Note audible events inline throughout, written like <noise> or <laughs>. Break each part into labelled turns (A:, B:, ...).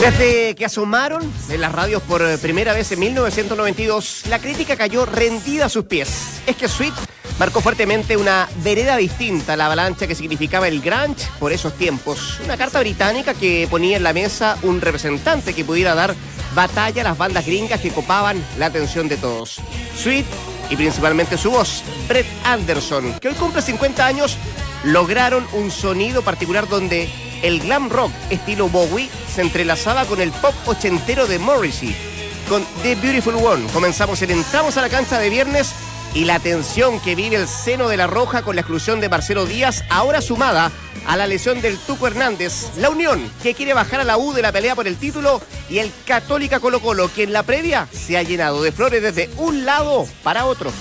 A: Desde que asomaron en las radios por primera vez en 1992, la crítica cayó rendida a sus pies. Es que Sweet marcó fuertemente una vereda distinta a la avalancha que significaba el grunge por esos tiempos. Una carta británica que ponía en la mesa un representante que pudiera dar batalla a las bandas gringas que copaban la atención de todos. Sweet y principalmente su voz, Brett Anderson, que hoy cumple 50 años, lograron un sonido particular donde el glam rock estilo Bowie se entrelazaba con el pop ochentero de Morrissey. Con The Beautiful One comenzamos el Entramos a la cancha de viernes y la tensión que vive el seno de la Roja con la exclusión de Marcelo Díaz, ahora sumada a la lesión del Tuco Hernández, la Unión que quiere bajar a la U de la pelea por el título y el Católica Colo Colo que en la previa se ha llenado de flores desde un lado para otro.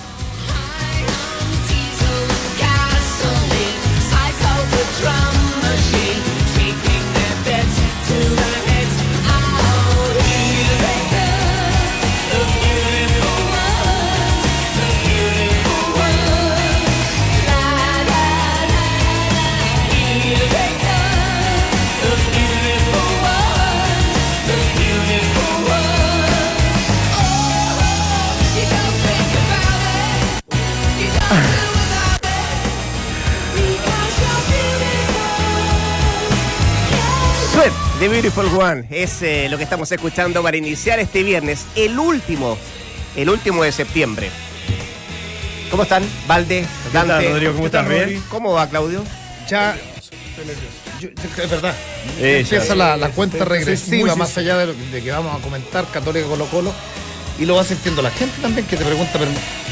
A: The Beautiful One, es eh, lo que estamos escuchando para iniciar este viernes, el último, el último de septiembre. ¿Cómo están? Valde, Dante.
B: tal, Rodrigo? ¿Cómo estás? ¿Bien?
A: ¿Cómo va, Claudio?
C: Ya. yo- yo- es verdad.
B: Eh,
C: Empieza
B: ya,
C: la, la cuenta regresiva, más allá de, lo- de que vamos a comentar Católica Colo Colo. Y lo va sintiendo la gente también que te pregunta per-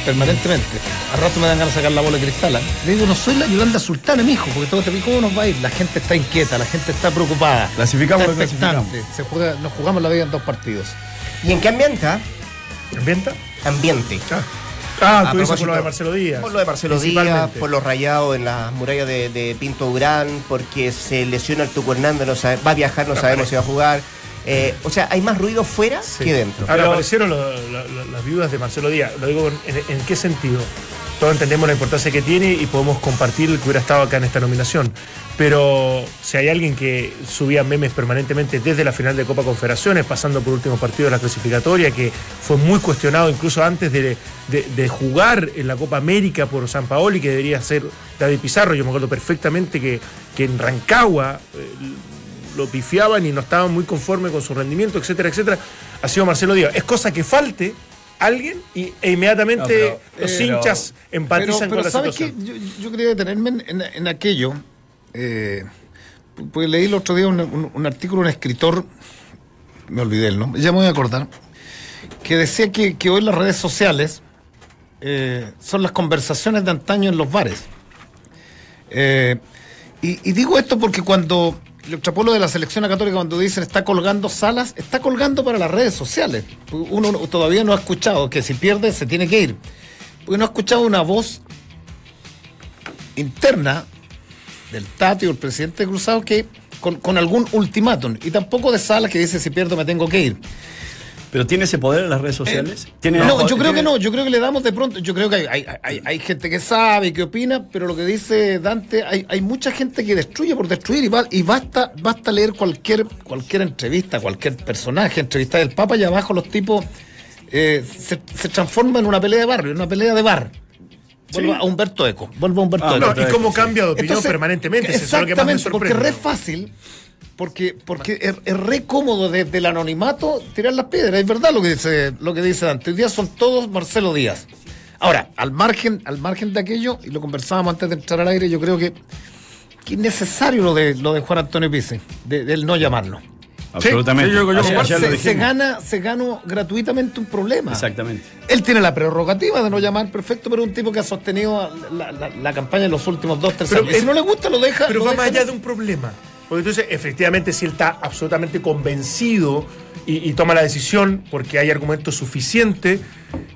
C: permanentemente. A rato me dan ganas de sacar la bola de cristal. ¿ah? Le digo, no soy la Yolanda Sultana, mijo, porque todo te digo, ¿cómo nos va a ir? La gente está inquieta, la gente está preocupada.
B: Clasificamos
C: está expectante. Se juega, nos jugamos la vida en dos partidos.
A: ¿Y en qué ambiente? ah?
B: ¿Ambienta?
A: Ambiente.
B: Ah,
A: A
B: tú dices por lo de Marcelo Díaz.
A: Por lo de Marcelo Díaz, por los rayados en las murallas de, de Pinto Durán, porque se lesiona el Tuco Hernández, no sabe- va a viajar, no sabemos si va a jugar. Eh, o sea, hay más ruido fuera
B: Sí.
A: que dentro.
B: Ahora
D: Pero-
B: aparecieron lo- lo- lo- las viudas de Marcelo Díaz. Lo digo en, en qué sentido. Todos entendemos la importancia que tiene y podemos compartir el que hubiera estado acá en esta nominación. Pero si hay alguien que subía memes permanentemente desde la final de Copa Confederaciones, pasando por últimos partidos de la clasificatoria, que fue muy cuestionado incluso antes de, de- de jugar en la Copa América por San Paoli, que debería ser David Pizarro. Yo me acuerdo perfectamente que, que en Rancagua eh, lo pifiaban y no estaban muy conformes con su rendimiento, etcétera, etcétera, ha sido Marcelo Díaz. Es cosa que falte alguien y, e inmediatamente
D: No, pero-
B: los
D: eh,
B: hinchas empatizan
C: pero, pero
B: con la
C: ¿sabes
B: situación.
C: qué? Yo, yo quería detenerme en, en- en aquello. eh, pues leí el otro día un, un- un artículo de un escritor, me olvidé el nombre, ya me voy a acordar, que decía que, que hoy las redes sociales eh, son las conversaciones de antaño en los bares. Eh, y, y digo esto porque cuando lo extrapolo de la selección católica, cuando dicen está colgando salas, está colgando para las redes sociales. Uno no- todavía no ha escuchado que si pierde se tiene que ir. Porque no ha escuchado una voz interna del Tati o el presidente de Cruzado que con, con algún ultimátum. Y tampoco de salas que dice si pierdo me tengo que ir.
D: ¿Pero tiene ese poder en las redes sociales? ¿Tiene-
C: No, yo creo
D: tiene-
C: que no, yo creo que le damos de pronto, yo creo que hay, hay- hay- hay gente que sabe y que opina, pero lo que dice Dante, hay, hay mucha gente que destruye por destruir y, va- y basta, basta leer cualquier, cualquier entrevista, cualquier personaje, entrevista del Papa y abajo los tipos eh, se, se transforman en una pelea de barrio, en una pelea de bar. Vuelvo a Humberto Eco, vuelvo a Humberto
D: Ah,
C: Eco.
B: No, y cómo cambia de opinión
C: Entonces,
B: permanentemente. Eso es lo que más me
C: Exactamente, porque es re fácil, porque, porque es, es re cómodo desde el anonimato tirar las piedras. Es verdad lo que dice, lo que dice Dante. Hoy día son todos Marcelo Díaz. Ahora, al margen, al margen de aquello, y lo conversábamos antes de entrar al aire, yo creo que, que es necesario lo de lo de Juan Antonio Pise, de, del no llamarlo.
D: Absolutamente.
B: Sí, yo- yo
C: Se, gana, se gana gratuitamente un problema.
D: Exactamente.
C: Él tiene la prerrogativa de no llamar perfecto, pero es un tipo que ha sostenido la, la- la campaña en los últimos dos, tres
B: Pero
C: años. Y si
B: es-
C: no le gusta, lo deja.
B: Pero
C: lo
B: va
C: deja
B: más allá de un problema. Porque entonces, efectivamente, si él está absolutamente convencido y, toma la decisión porque hay argumentos suficientes,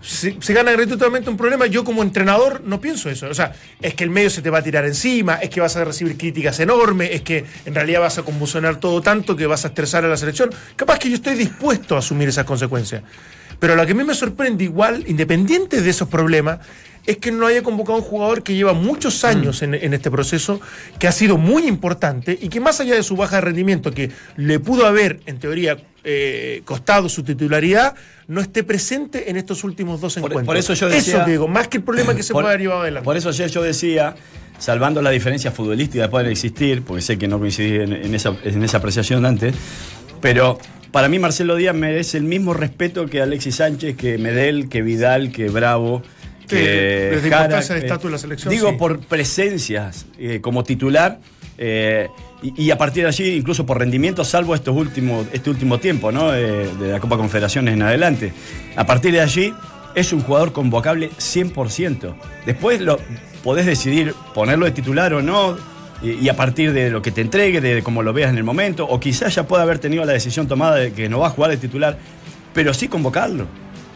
B: se, se gana gratuitamente un problema. Yo como entrenador no pienso eso. O sea, es que el medio se te va a tirar encima, es que vas a recibir críticas enormes, es que en realidad vas a convulsionar todo tanto que vas a estresar a la selección. Capaz que yo estoy dispuesto a asumir esas consecuencias. Pero lo que a mí me sorprende igual, independiente de esos problemas, es que no haya convocado a un jugador que lleva muchos años en, en este proceso, que ha sido muy importante y que más allá de su baja de rendimiento, que le pudo haber, en teoría, eh, costado su titularidad, no esté presente en estos últimos dos
D: Por-
B: encuentros.
D: por eso yo decía-
B: Eso que digo, más que el problema que se
D: Por-
B: puede haber llevado adelante.
D: Por eso ayer yo decía, salvando la diferencia futbolística pueden existir, porque sé que no coincidí en, en esa, en esa apreciación antes, pero para mí Marcelo Díaz merece el mismo respeto que Alexis Sánchez, que Medel, que Vidal, que Bravo.
B: Sí, desde
D: Jara,
B: importancia de
D: que-
B: estatus de la selección,
D: Digo
B: sí.
D: por presencias eh, como titular. eh, y, y a partir de allí, incluso por rendimiento, salvo estos últimos, este último tiempo, ¿no? Eh, de la Copa Confederaciones en adelante. A partir de allí, es un jugador convocable 100%. Después lo podés decidir ponerlo de titular o no, y a partir de lo que te entregue, de cómo lo veas en el momento, o quizás ya pueda haber tenido la decisión tomada de que no va a jugar de titular, pero sí convocarlo.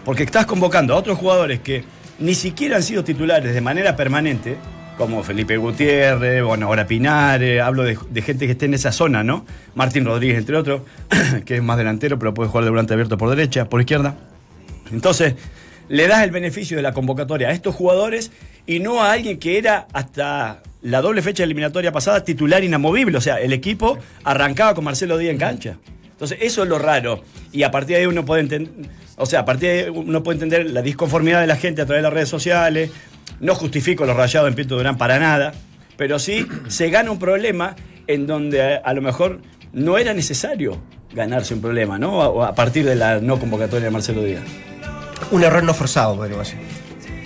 D: Porque estás convocando a otros jugadores que ni siquiera han sido titulares de manera permanente, como Felipe Gutiérrez, bueno, ahora Pinares, hablo de, gente que esté en esa zona, ¿no? Martín Rodríguez, entre otros, <clears throat> que es más delantero, pero puede jugar de volante abierto por derecha, por izquierda. Entonces, le das el beneficio de la convocatoria a estos jugadores y no a alguien que era hasta la doble fecha eliminatoria pasada titular inamovible. O sea, el equipo arrancaba con Marcelo Díaz en cancha. Entonces, eso es lo raro. Y a partir de ahí uno puede entender, o sea, a partir de ahí uno puede entender la disconformidad de la gente a través de las redes sociales. No justifico los rayados en Pinto Durán para nada, pero sí se gana un problema en donde a, a lo mejor no era necesario ganarse un problema, ¿no? A, a partir de la no convocatoria de Marcelo Díaz.
A: Un error no forzado, podríamos decir.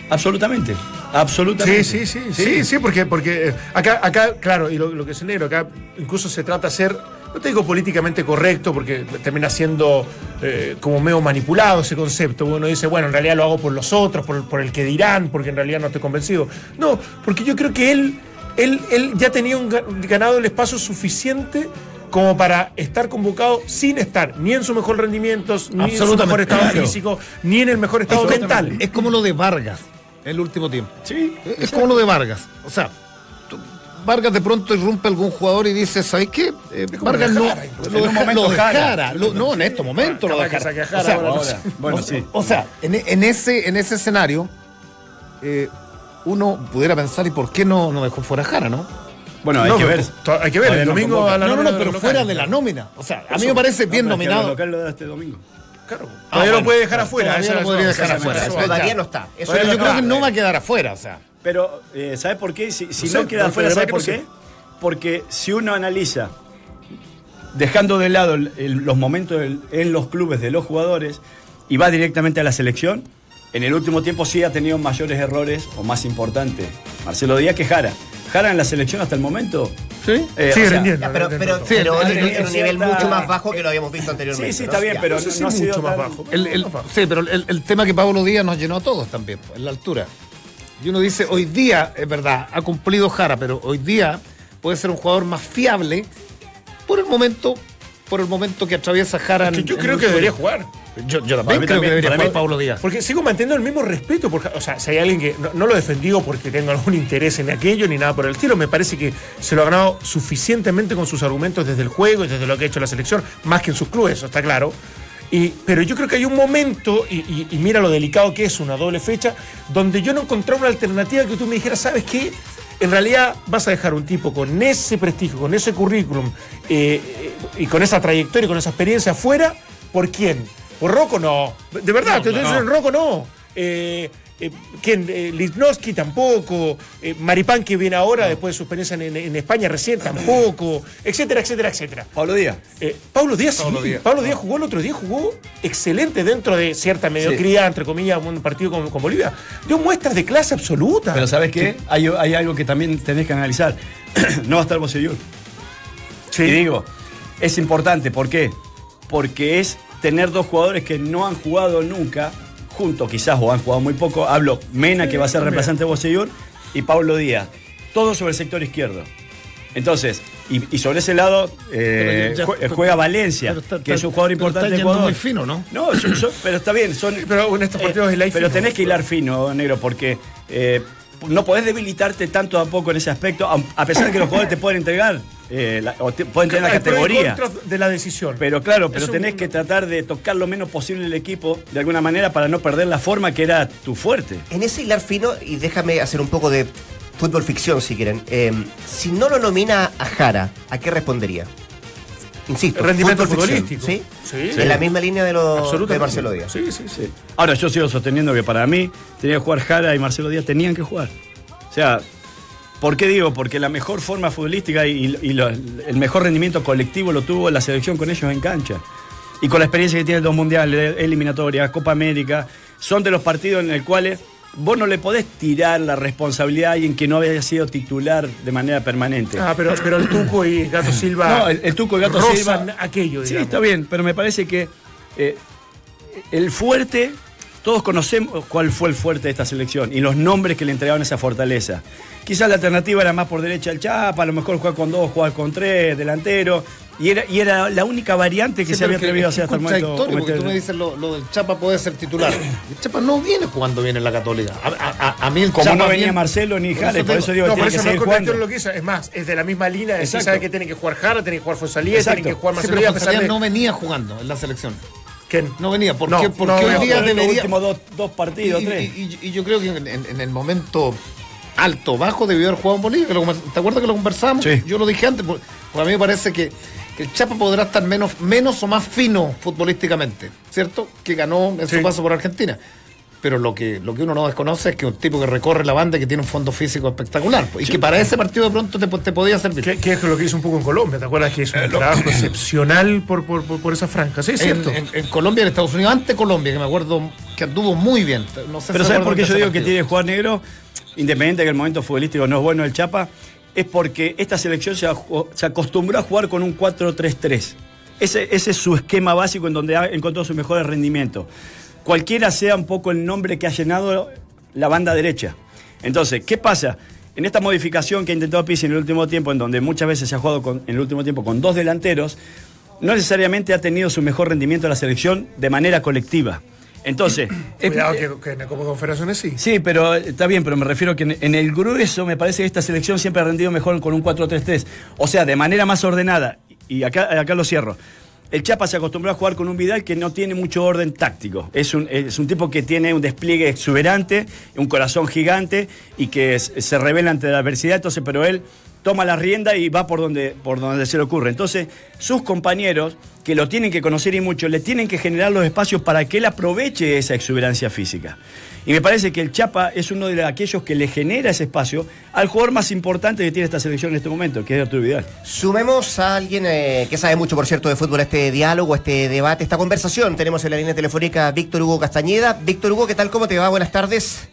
D: Absolutamente. Absolutamente.
B: Sí, sí, sí, sí, sí, porque, porque eh, acá, acá, claro, y lo, que es negro, acá incluso se trata de ser, no te digo políticamente correcto, porque termina siendo eh, como medio manipulado ese concepto. Uno dice, bueno, en realidad lo hago por los otros, por, por el que dirán, porque en realidad no estoy convencido. No, porque yo creo que él, él, él ya tenía un ga- ganado el espacio suficiente como para estar convocado sin estar ni en su mejor rendimiento, ni en su mejor estado
C: claro.
B: físico, ni en el mejor estado mental.
C: Es como lo de Vargas en el último tiempo.
D: Sí.
C: Es como lo de Vargas. O sea, Vargas de pronto irrumpe algún jugador y dice, ¿sabes qué? Eh, Vargas
B: lo
C: no.
B: Jara, incluso.
C: Lo
D: En
C: de,
D: un
C: Ja-
D: momento
C: lo de
D: Jara.
C: Jara, lo- no, en este momento lo de
B: Capaz que
C: Jara.
B: saque a
C: O sea,
B: ahora.
D: Ahora, bueno,
C: o,
D: sí.
C: o sea, en, en ese, en ese escenario, eh, uno pudiera pensar, ¿y por qué no, no dejó fuera Jara, no?
D: Bueno, hay
B: No,
D: que ver.
B: hay que ver, el domingo a la
C: No, no, no, pero fuera de la nómina. O sea, a mí
B: Eso.
C: me parece bien
D: No, pero es que a lo
C: nominado.
D: local lo da este domingo.
B: Claro,
C: Ah,
B: todavía
C: bueno,
B: lo puede dejar afuera.
C: todavía lo podría dejar afuera.
A: Todavía no está.
C: Pero yo
A: lo
C: creo que- no va a quedar afuera, o sea.
D: Pero, eh, ¿sabes por qué? Si, si
B: No
D: no,
B: sé,
D: queda
B: pero
D: afuera, ¿sabes por qué?
B: sé.
D: Porque si uno analiza, dejando de lado el- el- los momentos del- en los clubes de los jugadores y va directamente a la selección, en el último tiempo sí ha tenido mayores errores o más importantes. Marcelo Díaz que Jara. Jara en la selección hasta el momento.
C: ¿Sí?
D: eh,
B: Sigue
D: o sea,
B: rindiendo.
A: Ya, pero pero,
C: Sí,
A: pero
C: el-
A: en un nivel mucho más bajo que lo habíamos visto anteriormente.
D: Sí, sí,
A: ¿no?
D: está bien, pero
B: No
D: ha sido
B: mucho más bajo.
C: El- el- sí, pero el, el tema que Pablo Díaz nos llenó a todos también, pues, en la altura. Y uno dice, hoy día, es verdad, ha cumplido Jara, pero hoy día puede ser un jugador más fiable por el momento, por el momento que atraviesa Jara.
B: Es que yo
C: en
B: creo que debería jugar.
C: Yo, yo también creo
D: también,
C: que debería jugar Pablo Díaz.
B: Porque sigo manteniendo el mismo respeto. Por, o sea, si hay alguien que no, no lo defendió porque tenga algún interés en aquello ni nada por el estilo, me parece que se lo ha ganado suficientemente con sus argumentos desde el juego y desde lo que ha hecho la selección, más que en sus clubes, eso está claro. Y, pero yo creo que hay un momento, y, y- y mira lo delicado que es una doble fecha, donde yo no encontré una alternativa que tú me dijeras, ¿sabes qué? En realidad vas a dejar un tipo con ese prestigio, con ese currículum eh, eh, y con esa trayectoria, y con esa experiencia afuera, ¿por quién? ¿Por Rocco? No. De verdad,
C: No,
B: te estoy
C: no.
B: diciendo, Rocco no. Eh, eh, ¿Quién? Eh, tampoco. Eh, Maripán, que viene ahora después de su experiencia en, España recién, tampoco. Etcétera, etcétera, etcétera.
D: Pablo Díaz.
B: Eh, Pablo Díaz, sí.
C: Pablo Díaz.
B: Pablo Díaz jugó el otro día, jugó excelente dentro de cierta mediocridad, entre comillas, un partido con, con Bolivia. Dio muestras de clase absoluta.
D: Pero ¿sabes qué? Hay, hay algo que también tenés que analizar. <clears throat> no va a estar Bocellur.
B: Sí.
D: Y digo, es importante, ¿por qué? Porque es tener dos jugadores que no han jugado nunca juntos, quizás, o han jugado muy poco. Hablo Mena, que va a ser reemplazante de Bocellur, y Pablo Díaz. Todos sobre el sector izquierdo. Entonces, y, y sobre ese lado eh,
C: ya- ya-
D: juega Valencia,
C: está-
D: que es un jugador
C: pero
D: importante
C: está
D: de
C: yendo
D: Ecuador.
C: muy fino, ¿no?
D: No, son- son- pero está bien, son,
B: Pero en estos partidos es la
D: pero tenés que hilar fino, negro, porque eh, no podés debilitarte tanto a poco en ese aspecto, a, a pesar de que los jugadores te pueden entregar, eh, la- o te- pueden tener la categoría.
B: de la decisión.
D: Pero claro, pero
B: Es un-
D: tenés que tratar de tocar lo menos posible el equipo de alguna manera para no perder la forma que era tu fuerte.
A: En ese hilar fino, y déjame hacer un poco de fútbol ficción si quieren. eh, si no lo nomina a Jara, ¿a qué respondería? Insisto,
B: Rendimiento futbolístico.
A: ¿sí?
B: Sí.
A: En la misma línea de, lo, de. Marcelo Díaz.
B: Sí, sí, sí.
D: Ahora yo sigo sosteniendo que para mí tenía que jugar Jara y Marcelo Díaz tenían que jugar. O sea, ¿por qué digo? Porque la mejor forma futbolística y, y lo- el mejor rendimiento colectivo lo tuvo la selección con ellos en cancha. Y con la experiencia que tiene dos mundiales, eliminatorias, Copa América, son de los partidos en los cuales vos no le podés tirar la responsabilidad a alguien que no había sido titular de manera permanente.
B: Ah, pero, pero el Tuco y Gato <laughs> Silva.
D: No, el, el Tuco y Gato Silva.
B: aquello,
D: Sí, está bien, pero me parece que eh, el fuerte, todos conocemos cuál fue el fuerte de esta selección y los nombres que le entregaban esa fortaleza. Quizás la alternativa era más por derecha el Chapa, a lo mejor jugar con dos, jugar con tres, delantero. Y era, y era la única variante que
C: Sí,
D: se había atrevido a hacer hasta el momento.
C: porque tú me dices lo, lo del Chapa puede ser titular. El Chapa no viene jugando bien en la Católica. A, a- a- a mí el
D: Como no venía Marcelo ni y por eso digo
B: No,
D: que
B: por
D: tiene que
B: eso no es
D: seguir
B: lo que hizo. Es más, es de la misma línea. de que
D: Exacto.
B: sabe que tiene que jugar Jara, tiene que jugar Fonsalía, tiene que jugar
C: Sí,
B: Marcelo
C: pero
B: Díaz, a pesar
C: Fonsalía
B: de.
C: no venía jugando en la selección.
B: ¿Quién?
C: No venía. ¿Por
B: No,
C: qué? Porque
B: no,
C: hoy
B: no,
C: día
D: en los
C: debería.
D: últimos dos, dos
C: Y,
D: partidos,
C: y-
D: tres.
C: y- y yo creo que en, el momento alto, bajo, debió haber jugado en Bolivia. que ¿Te acuerdas que lo conversamos?
D: Sí.
C: Yo lo dije antes, porque porque a mí me parece que, que el Chapa podrá estar menos, menos o más fino futbolísticamente, ¿cierto? Que ganó en
B: Sí.
C: su paso por Argentina. Pero lo que, lo que uno no desconoce es que un tipo que recorre la banda y que tiene un fondo físico espectacular. pues, Y que para ese partido de pronto te, te podía servir.
B: ¿Qué, qué es lo que hizo un poco en Colombia? ¿Te acuerdas que hizo un trabajo <coughs> excepcional por, por, por, por esa franja? Sí, es
C: En,
B: cierto.
C: en- en Colombia, en Estados Unidos, ante Colombia, que me acuerdo que anduvo muy bien. No sé
D: Pero
C: si
D: ¿sabes por qué yo digo que tiene que jugar negro? Independiente de que el momento futbolístico no es bueno el Chapa, es porque esta selección se, se acostumbró a jugar con un 4-3-3. Ese, es su esquema básico en donde ha encontrado sus mejores rendimientos. Cualquiera sea un poco el nombre que ha llenado la banda derecha. Entonces, ¿qué pasa? En esta modificación que ha intentado Pizzi en el último tiempo, en donde muchas veces se ha jugado en el último tiempo con dos delanteros, no necesariamente ha tenido su mejor rendimiento la selección de manera colectiva. Entonces, es- <coughs>
B: Cuidado que, que en la Copa Confederaciones sí.
D: Sí, pero eh, está bien, pero me refiero que en, en el grueso me parece que esta selección siempre ha rendido mejor con un 4-3-3. O sea, de manera más ordenada. Y acá, acá lo cierro. El Chapa se acostumbró a jugar con un Vidal que no tiene mucho orden táctico. Es un, es un tipo que tiene un despliegue exuberante, un corazón gigante y que es- se revela ante la adversidad. Entonces, pero él toma la rienda y va por donde, por donde se le ocurre. Entonces, sus compañeros, que lo tienen que conocer y mucho, le tienen que generar los espacios para que él aproveche esa exuberancia física. Y me parece que el Chapa es uno de aquellos que le genera ese espacio al jugador más importante que tiene esta selección en este momento, que es Arturo Vidal.
A: Sumemos a alguien eh, que sabe mucho, por cierto, de fútbol, este diálogo, este debate, esta conversación. Tenemos en la línea telefónica Víctor Hugo Castañeda. Víctor Hugo, ¿qué tal? ¿Cómo te va? Buenas tardes.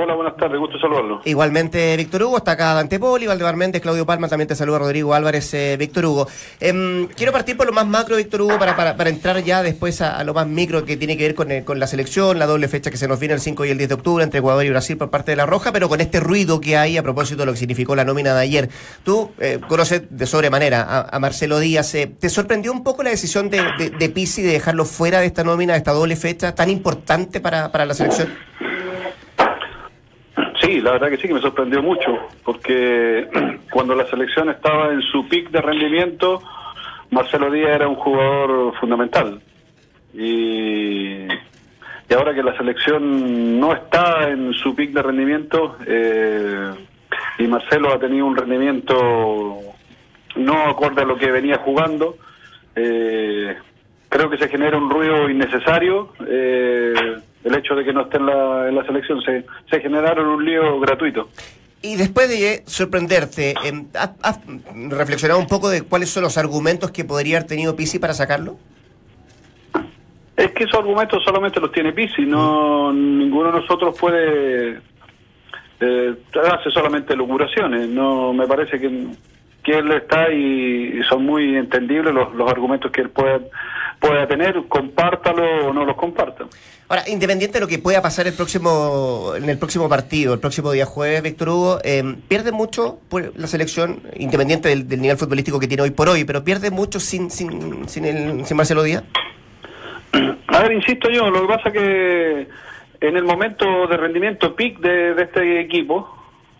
E: Hola, buenas tardes, gusto saludarlo.
A: Igualmente, Víctor Hugo, está acá Dante Poli, Valdemar Méndez, Claudio Palma, también te saluda Rodrigo Álvarez, eh, Víctor Hugo. Em, quiero partir por lo más macro, Víctor Hugo, para, para, entrar ya después a, a lo más micro que tiene que ver con, eh, con la selección, la doble fecha que se nos viene el 5 y el 10 de octubre entre Ecuador y Brasil por parte de La Roja, pero con este ruido que hay a propósito de lo que significó la nómina de ayer. Tú eh, conoces de sobremanera a, a Marcelo Díaz. eh, ¿Te sorprendió un poco la decisión de, de, de Pizzi de dejarlo fuera de esta nómina, de esta doble fecha tan importante para, para la selección?
E: La verdad que sí que me sorprendió mucho, porque <clears throat> cuando la selección estaba en su pic de rendimiento, Marcelo Díaz era un jugador fundamental. Y, y ahora que la selección no está en su pic de rendimiento, eh, y Marcelo ha tenido un rendimiento no acorde a lo que venía jugando, eh, creo que se genera un ruido innecesario. eh, el hecho de que no esté en la, en la selección se, se generaron un lío gratuito.
A: Y después de sorprenderte, em, ¿has, has reflexionado un poco de cuáles son los argumentos que podría haber tenido Pizzi para sacarlo?
E: Es que esos argumentos solamente los tiene Pizzi, no ninguno de nosotros puede eh, hace solamente locuraciones. No me parece que, que él está y, y son muy entendibles los, los argumentos que él pueda pueda tener, compártalo o no los comparta.
A: Ahora, independiente de lo que pueda pasar el próximo, en el próximo partido, el próximo día jueves, Víctor Hugo, eh, pierde mucho la selección, independiente del, nivel futbolístico que tiene hoy por hoy, pero pierde mucho sin, sin, sin, el, sin Marcelo Díaz. <clears throat>
E: A ver, insisto yo, lo que pasa que en el momento de rendimiento peak de, de este equipo,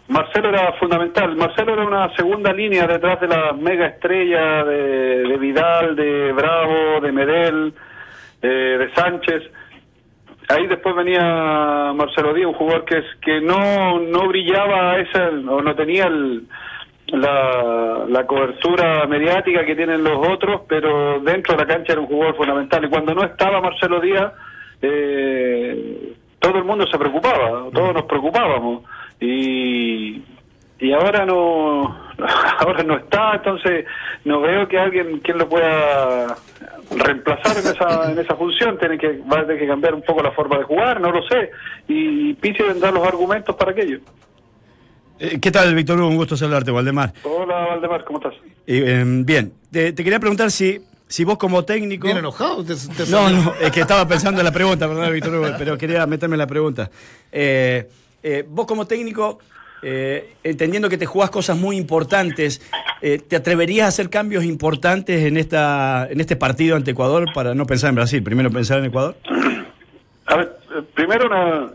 E: Marcelo era fundamental. Marcelo era una segunda línea detrás de la mega estrella de, de Vidal, de Bravo, de Medel, eh, de Sánchez. Ahí después venía Marcelo Díaz, un jugador que, es, que no, no brillaba esa, o no tenía el, la, la cobertura mediática que tienen los otros, pero dentro de la cancha era un jugador fundamental. Y cuando no estaba Marcelo Díaz, eh, todo el mundo se preocupaba, todos nos preocupábamos. Y, y ahora no ahora no está, entonces no veo que alguien quien lo pueda reemplazar en esa, en esa función, tiene que, va a tener que cambiar un poco la forma de jugar, no lo sé, y Pizzi tendrá los argumentos para aquello.
D: Eh, ¿Qué tal, Víctor Hugo? Un gusto saludarte, Valdemar.
E: Hola, Valdemar, ¿cómo estás?
D: Eh, eh, bien, te, te quería preguntar si, si vos como técnico...
C: Bien enojado. te- te
D: No, no, es que estaba pensando en la pregunta, perdón, Víctor Hugo, pero quería meterme en la pregunta. Eh, eh, vos como técnico, eh, entendiendo que te jugás cosas muy importantes, eh, ¿te atreverías a hacer cambios importantes en, esta, en este partido ante Ecuador para no pensar en Brasil? Primero pensar en Ecuador.
E: A ver, eh, primero una,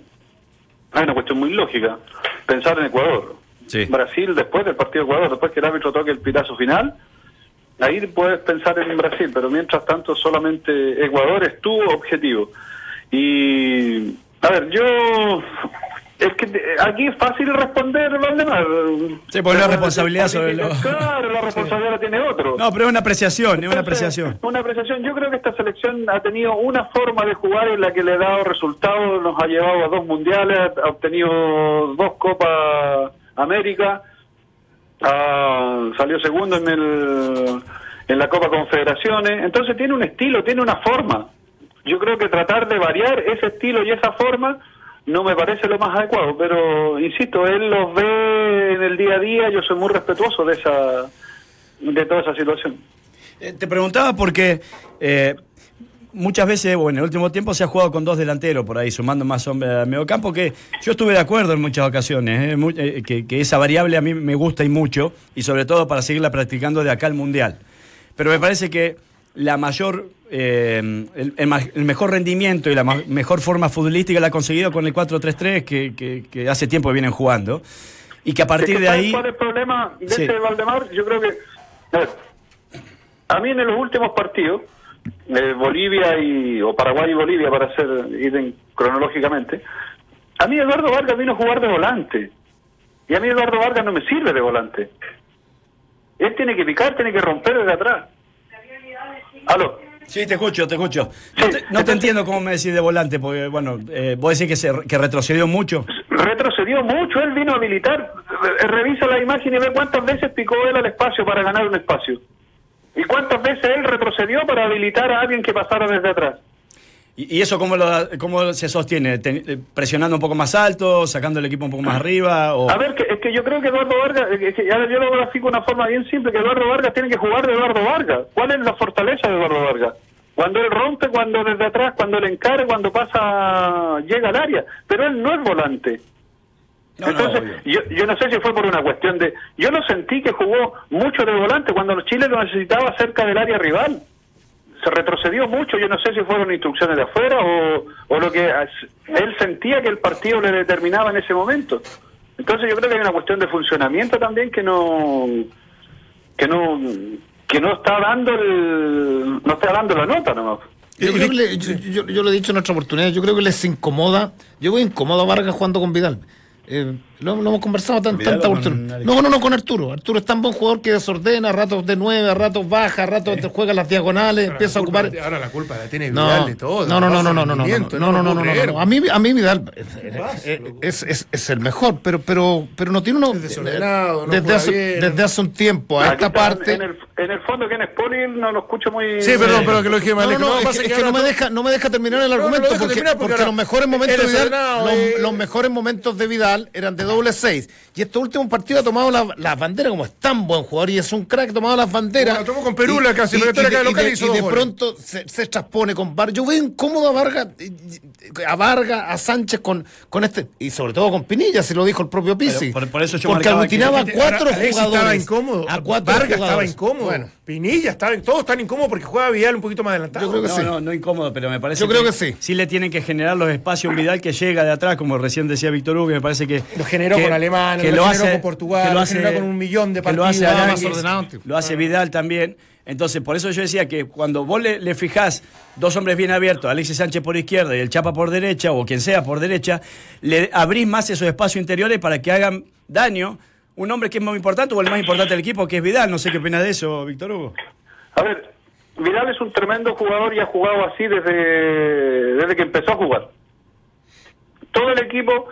E: hay una cuestión muy lógica, pensar en Ecuador.
D: Sí.
E: Brasil después del partido de Ecuador, después que el árbitro toque el pitazo final, ahí puedes pensar en Brasil, pero mientras tanto solamente Ecuador es tu objetivo. Y, a ver, yo... Es que eh, aquí es fácil responder, Valdemar.
D: Sí, porque la responsabilidad sobre lo-
E: Claro, la <laughs> responsabilidad la tiene otro.
D: No, pero es una apreciación, es una
E: Entonces,
D: apreciación.
E: Una apreciación. Yo creo que esta selección ha tenido una forma de jugar en la que le ha dado resultados, nos ha llevado a dos mundiales, ha obtenido dos Copas América, ah, salió segundo en el en la Copa Confederaciones, entonces tiene un estilo, tiene una forma. Yo creo que tratar de variar ese estilo y esa forma no me parece lo más adecuado, pero insisto, él los ve en el día a día, yo soy muy respetuoso de esa de toda esa situación.
D: Eh, Te preguntaba porque eh, muchas veces, bueno, en el último tiempo se ha jugado con dos delanteros por ahí, sumando más hombres al medio campo, que yo estuve de acuerdo en muchas ocasiones, eh, eh, que, que esa variable a mí me gusta y mucho, y sobre todo para seguirla practicando de acá al Mundial. Pero me parece que la mayor, eh, el, el el mejor rendimiento y la ma- mejor forma futbolística la ha conseguido con el 4-3-3 que, que- que hace tiempo vienen jugando. Y que a partir
E: Es que
D: de
E: ¿sabes
D: ahí...
E: ¿Cuál es el problema de
D: Sí.
E: este Valdemar? Yo creo que. A, mí en los últimos partidos, eh, Bolivia y. o Paraguay y Bolivia, para hacer ir en- cronológicamente, a mí Eduardo Vargas vino a jugar de volante. Y a mí Eduardo Vargas no me sirve de volante. Él tiene que picar, tiene que romper desde atrás. Aló.
D: Sí, te escucho, te escucho.
E: Sí.
D: No te, no te entiendo cómo me decís de volante, porque, bueno, eh, vos decís que, se, que retrocedió mucho.
E: retrocedió mucho, él vino a habilitar, Re- revisa la imagen y ve cuántas veces picó él al espacio para ganar un espacio. Y cuántas veces él retrocedió para habilitar a alguien que pasara desde atrás.
D: ¿Y, eso cómo, lo, cómo se sostiene? Eh, ¿Presionando un poco más alto, sacando el equipo un poco más arriba? O...
E: A ver, que, es que yo creo que Eduardo Vargas, es que, a ver, yo lo grafico de una forma bien simple, que Eduardo Vargas tiene que jugar de Eduardo Vargas. ¿Cuál es la fortaleza de Eduardo Vargas? Cuando él rompe, cuando desde atrás, cuando él encara, cuando pasa, llega al área. Pero él no es volante.
D: No,
E: Entonces, yo, yo no sé si fue por una cuestión de... Yo lo sentí que jugó mucho de volante cuando Chile lo necesitaba cerca del área rival. Se retrocedió mucho, yo no sé si fueron instrucciones de afuera o, o lo que él sentía que el partido le determinaba en ese momento. Entonces yo creo que hay una cuestión de funcionamiento también que no que no que no está dando el, no está dando la nota nomás.
C: Yo, creo le- yo, yo- yo lo he dicho en otra oportunidad, yo creo que les incomoda, yo veo incómodo a Vargas jugando con Vidal. Eh, lo, lo hemos conversado tan,
D: ¿Vidal
C: tanta.
D: Alex?
C: No, no, no, con Arturo. Arturo es tan buen jugador que desordena, a ratos de nueve, a ratos baja, a ratos te juega las diagonales,
B: Ahora
C: empieza a
B: la culpa
C: ocupar.
B: ahora la culpa la tiene
C: No,
B: Vidal de todo.
C: no, no, no, no, no, no, no, no, no, no, no, no, no, no. A mí, a mí Vidal es, es, es el mejor, pero, pero, pero no tiene uno
B: Es desordenado, no
C: desde hace,
B: bien.
C: desde hace un tiempo a
E: Aquí
C: esta parte.
E: en el, en el fondo quién es Poli no lo escucho muy
B: Sí, perdón, pero que lo dije mal.
C: No,
B: es que
C: no, no, es que, que no me deja, no me deja terminar el
B: No, no
C: argumento porque, los mejores momentos de Vidal,
B: desordenado,
C: los,
B: eh.
C: los mejores momentos de Vidal eran de doble seis. Y estos últimos partidos ha tomado las la banderas, como es tan buen jugador y es un crack, ha tomado las banderas.
B: Bueno, tomó con Perú la
C: Y-
B: clasificatoria
C: y- y
B: acá
C: de-
B: local
C: y de-
B: hizo
C: y
B: dos
C: de
B: goles.
C: pronto se, se transpone con Vargas. Yo veo incómodo a Vargas, a Vargas, a Sánchez con, con este, y sobre todo con Pinilla, se lo dijo el propio Pizzi.
D: por- por eso yo
C: Porque aglutinaba a cuatro jugadores.
B: estaba incómodo.
C: A cuatro
B: Vargas estaba incómodo.
C: Bueno,
B: Pinilla estaba, todos están incómodos porque juega Vidal un poquito más adelantado.
C: Yo creo que
D: no,
C: sí.
D: no, no incómodo, pero me parece
C: Yo creo que sí.
D: Sí le tienen que generar los espacios a un Vidal que llega de atrás, como recién decía Víctor Hugo, que me parece que...
B: Lo generó
D: que-
B: con Alemania, lo generó con Portugal, lo generó con un millón de
D: que lo hace
B: partidos,
C: más
D: Aránguiz,
C: ordenado, tío.
D: lo hace Vidal también. Entonces, por eso yo decía que cuando vos le, le fijás dos hombres bien abiertos, Alexis Sánchez por izquierda y el Chapa por derecha, o quien sea por derecha, le abrís más esos espacios interiores para que hagan daño. Un hombre que es muy importante o el más importante del equipo, que es Vidal. No sé qué opinas de eso, Víctor Hugo.
E: A ver, Vidal es un tremendo jugador y ha jugado así desde, desde que empezó a jugar. Todo el equipo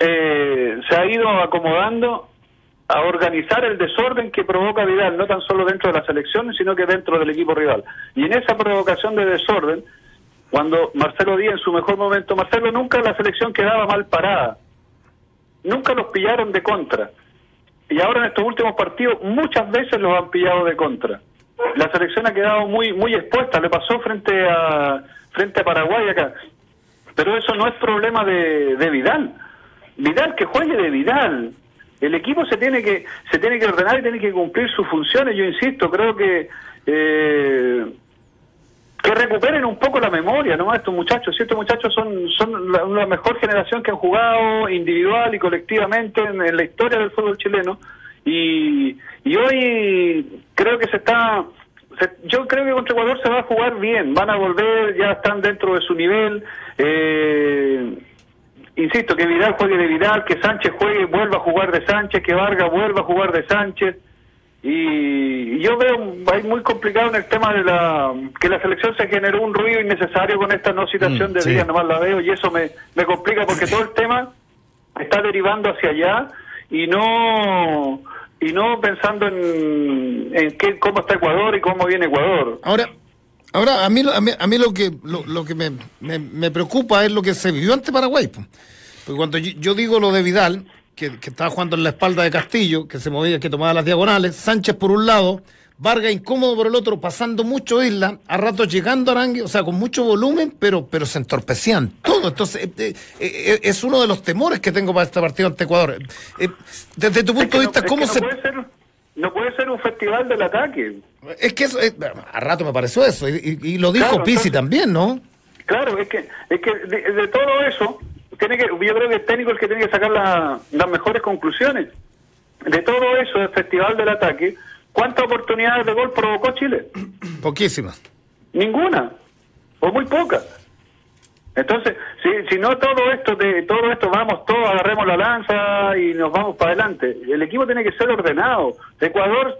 E: eh, se ha ido acomodando a organizar el desorden que provoca Vidal, no tan solo dentro de la selección, sino que dentro del equipo rival. Y en esa provocación de desorden, cuando Marcelo Díaz en su mejor momento, Marcelo nunca la selección quedaba mal parada, nunca los pillaron de contra. Y ahora en estos últimos partidos muchas veces los han pillado de contra. La selección ha quedado muy muy expuesta, le pasó frente a frente a Paraguay acá. Pero eso no es problema de, de Vidal. Vidal que juegue de Vidal. El equipo se tiene que se tiene que ordenar y tiene que cumplir sus funciones. Yo insisto, creo que eh, que recuperen un poco la memoria, ¿no? Estos muchachos, si estos muchachos son, son la, mejor generación que han jugado individual y colectivamente en, la historia del fútbol chileno. Y, y hoy creo que se está. yo creo que contra Ecuador se va a jugar bien, van a volver, ya están dentro de su nivel. Eh, insisto, que Vidal juegue de Vidal, que Sánchez juegue, vuelva a jugar de Sánchez, que Vargas vuelva a jugar de Sánchez. Y, yo veo ahí muy complicado en el tema de la que la selección se generó un ruido innecesario con esta no citación
D: Mm,
E: de
D: sí.
E: Nomás la veo y eso me, me complica porque todo el tema está derivando hacia allá y no y no pensando en, en qué, cómo está Ecuador y cómo viene Ecuador.
C: Ahora, ahora a mí, a mí, a mí lo que, lo, lo que me, me- me preocupa es lo que se vivió ante Paraguay. po. Porque cuando yo, yo digo lo de Vidal, que, que estaba jugando en la espalda de Castillo, que se movía, que tomaba las diagonales, Sánchez por un lado, Vargas incómodo por el otro, pasando mucho isla, a ratos llegando a Arangue, o sea, con mucho volumen, pero, pero se entorpecían todo. Entonces, eh, eh, eh, es uno de los temores que tengo para este partido ante Ecuador. Eh, desde tu
E: Es
C: punto
E: que
C: de
E: no-
C: vista,
E: es que
C: ¿cómo
E: no
C: se...?
E: Puede ser, no puede ser un festival del ataque.
C: Es que eso, es- a rato me pareció eso, y, y- y lo dijo
E: Claro, entonces-
C: también, ¿no?
E: Claro, es que, es que de, de todo eso, tiene que, yo creo que el técnico es el que tiene que sacar la- las mejores conclusiones. De todo eso, del Festival del Ataque, ¿cuántas oportunidades de gol provocó Chile? <clears throat>
C: Poquísimas.
E: Ninguna, o muy pocas. Entonces, si, si no todo esto, de todo esto vamos todos, agarremos la lanza y nos vamos para adelante. El equipo tiene que ser ordenado. Ecuador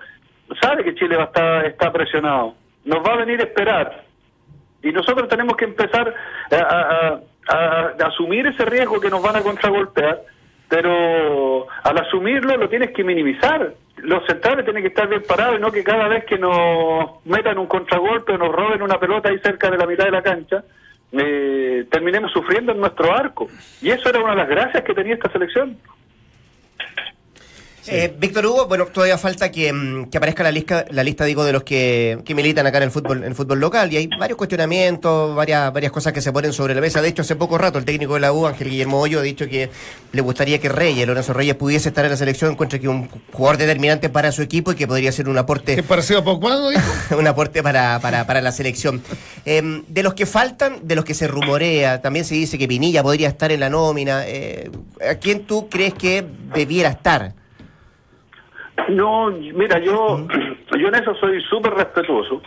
E: sabe que Chile va a estar está presionado. Nos va a venir a esperar. Y nosotros tenemos que empezar a, a- a- a asumir ese riesgo que nos van a contragolpear, pero al asumirlo lo tienes que minimizar. Los centrales tienen que estar bien parados y no que cada vez que nos metan un contragolpe o nos roben una pelota ahí cerca de la mitad de la cancha, eh, terminemos sufriendo en nuestro arco. Y eso era una de las gracias que tenía esta selección.
A: Eh, Víctor Hugo, bueno, todavía falta que, mm, que aparezca la lista, la lista digo, de los que, que militan acá en el fútbol, en el fútbol local, y hay varios cuestionamientos, varias, varias cosas que se ponen sobre la mesa. De hecho, hace poco rato el técnico de la U, Ángel Guillermo Hoyo, ha dicho que le gustaría que Reyes, Lorenzo Reyes, pudiese estar en la selección, encuentra que un jugador determinante para su equipo y que podría ser un aporte
C: ¿Qué parecido a Pogba? <laughs>
A: un aporte para, para, para la selección. Eh, de los que faltan, de los que se rumorea, también se dice que Pinilla podría estar en la nómina. Eh, ¿A quién tú crees que debiera estar?
E: No, mira, yo, <clears throat> yo en eso soy súper respetuoso.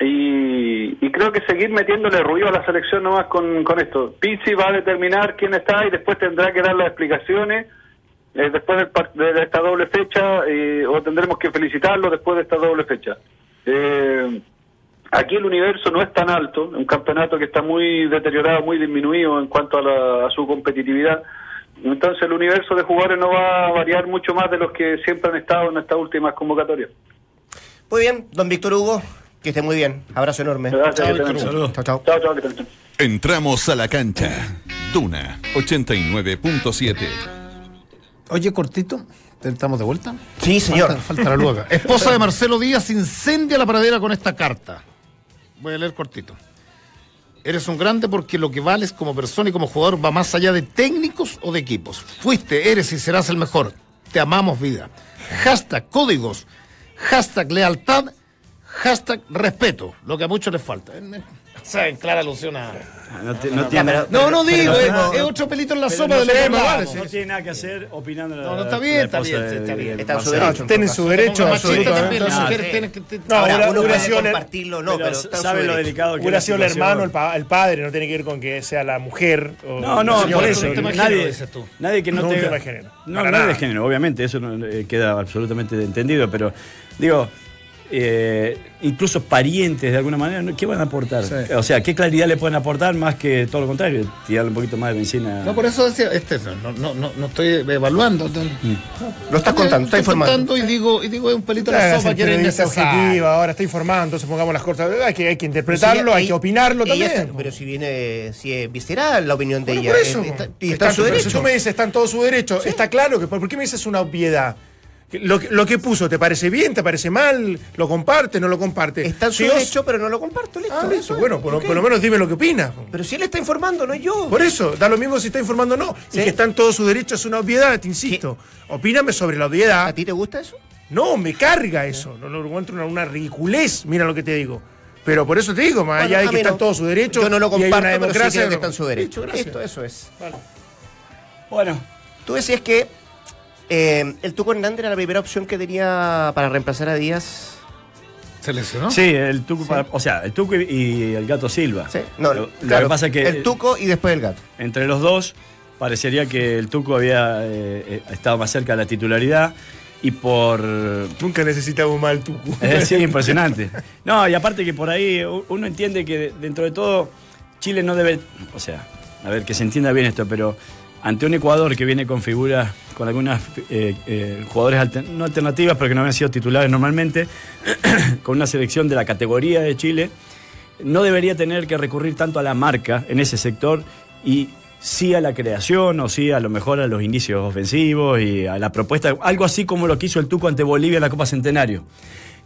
E: Y, y creo que seguir metiéndole ruido a la selección nomás con, con esto. Pizzi va a determinar quién está y después tendrá que dar las explicaciones eh, después par- de, esta doble fecha eh, o tendremos que felicitarlo después de esta doble fecha. Eh, aquí el universo no es tan alto, un campeonato que está muy deteriorado, muy disminuido en cuanto a, la- a su competitividad. Entonces el universo de jugadores no va a variar mucho más de los que siempre han estado en estas últimas convocatorias.
A: Muy bien, don Víctor Hugo, que esté muy bien. Abrazo enorme.
E: Gracias,
C: Chao.
A: Chao, chao.
E: Chao, chao,
F: Entramos a la cancha. Duna 89.7.
C: Oye, cortito, ¿estamos de vuelta?
A: Sí, señor.
C: Falta, falta la. Esposa de Marcelo Díaz incendia la pradera con esta carta. Voy a leer cortito. Eres un grande porque lo que vales como persona y como jugador va más allá de técnicos o de equipos. Fuiste, eres y serás el mejor. Te amamos vida. Hashtag códigos. Hashtag lealtad. Hashtag respeto. Lo que a muchos les falta. <laughs> O sea, en clara alusión a...
D: No, te- no tiene,
A: pero-
C: No, no digo, es,
A: pero-
C: es otro pelito en la sopa
D: no
C: de lo
D: tiene-
C: que
D: no,
C: vamos.
D: no tiene nada que hacer opinando la-
C: No, no, está
D: la
C: bien, está bien, está bien.
A: Está en su derecho.
B: tienen su derecho, absolutamente.
A: No,
C: tiene
A: Ahora, uno puede compartirlo, no,
D: pero sabe lo delicado que
B: Hubiera
D: es
B: sido el hermano, el, pa- el padre, no tiene que ver con que sea la mujer. O
D: No, no,
B: señor,
D: por
C: es
D: eso. Nadie, nadie que no, tenga.
B: tema de género.
D: No, no es de género, obviamente, eso no, eh, queda absolutamente entendido, pero digo. Eh, incluso parientes de alguna manera. ¿qué van a aportar?
C: Sí.
D: O sea, ¿qué claridad le pueden aportar más que todo lo contrario? Tirarle un poquito más de benzina.
C: No, por eso decía, este, no, no, no, no estoy evaluando. no-
A: Lo estás contando, estás
C: Estoy
A: informando.
C: contando y digo, y digo, es un pelito la sopa
B: es
C: que era
B: objetiva, ahora está informando, entonces pongamos las cosas. Hay que, hay que interpretarlo, hay que opinarlo también.
A: está- pero si viene, si es visceral la opinión de
B: Bueno,
A: ella.
B: por eso.
A: está- y está
B: Está-
A: en su derecho.
B: Si tú me dices, está en todo su derecho, está claro que. ¿Por qué me dices una obviedad? Lo, que- lo que puso, ¿te parece bien? ¿Te parece mal? ¿Lo comparte? ¿No lo comparte?
A: Está en su
B: Si os-
A: derecho, pero no lo comparto, listo.
B: Ah,
A: eso
B: listo.
A: es.
B: Bueno, por, lo menos dime lo que opina.
A: Pero si él está informando, no yo.
B: Por eso, da lo mismo si está informando o no.
A: Sí.
B: Y que está en todo su derecho es una obviedad, te insisto. Opíname sobre la obviedad.
A: ¿A ti te gusta eso?
B: No, me carga eso. No lo encuentro una, una ridiculez, mira lo que te digo. Pero por eso te digo, más
A: Bueno,
B: allá de que está en todo su derecho.
A: Yo no lo comparto,
B: una
A: pero sí
B: democracia.
A: creo que está en su derecho.
B: Listo,
A: eso es.
D: Bueno,
A: Tú decías que eh, el Tuco Hernández era la primera opción que tenía para reemplazar a Díaz.
C: ¿Se lesionó?
D: sí, el Tuco, para- o sea, el Tuco y, y el Gato Silva.
A: Sí. No,
D: lo, lo
A: claro,
D: que pasa es que
A: el Tuco y después el gato.
D: entre los dos parecería que el Tuco había eh, eh, estado más cerca de la titularidad y por
B: Nunca necesitamos más el tucu.
D: Eh, sí, <laughs> impresionante. No, y aparte que por ahí uno entiende que dentro de todo Chile no debe, o sea, a ver, que se entienda bien esto, pero ante un Ecuador que viene con figuras, con algunas eh, eh, jugadores no alternativas, pero que no habían sido titulares normalmente, <clears throat> con una selección de la categoría de Chile, no debería tener que recurrir tanto a la marca en ese sector y sí a la creación o sí a lo mejor a los inicios ofensivos y a la propuesta, algo así como lo que hizo el Tuco ante Bolivia en la Copa Centenario,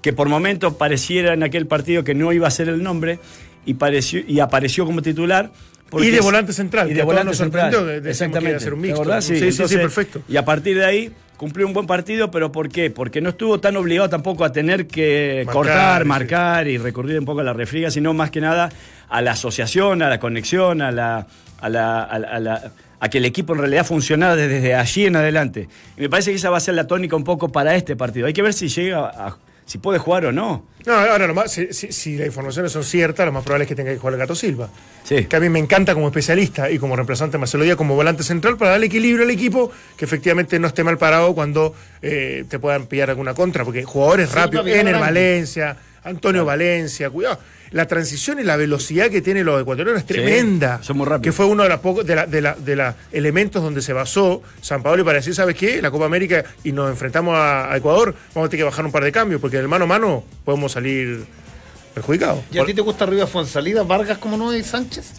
D: que por momentos pareciera en aquel partido que no iba a ser el nombre y, pareció, y apareció como titular. Porque
B: Y de volante central,
D: Y de volante
B: nos
D: central.
B: a
D: Exactamente.
B: ser un
D: ¿Te
B: mixto. Sí, sí, sí, perfecto.
D: Y a partir de ahí cumplió un buen partido, pero ¿por qué? Porque no estuvo tan obligado tampoco a tener que
B: Marcar,
D: cortar, marcar y recurrir un poco a la refriega, sino más que nada a la asociación, a la conexión, a la, a la, a la- a la- a que el equipo en realidad funcionara desde allí en adelante. Y me parece que esa va a ser la tónica un poco para este partido. Hay que ver si llega a, si puede jugar o no.
B: No, ahora lo más, si, si- si las informaciones son ciertas, lo más probable es que tenga que jugar el Gato Silva.
D: Sí.
B: Que a mí me encanta como especialista y como reemplazante de Marcelo Díaz como volante central para darle equilibrio al equipo, que efectivamente no esté mal parado cuando eh, te puedan pillar alguna contra, porque jugadores
C: Silva,
B: rápidos, Ener. Valencia, Antonio Valencia, cuidado. La transición y la velocidad que tienen los ecuatorianos es tremenda.
D: son muy rápidos.
B: Que fue uno de los pocos de la, de la- de la elementos donde se basó San Pablo para decir, ¿sabes qué? La Copa América y nos enfrentamos a, a Ecuador, vamos a tener que bajar un par de cambios, porque del mano a mano podemos salir perjudicados.
C: ¿Y a ti te gusta arriba Fonsalida, Vargas como no y Sánchez?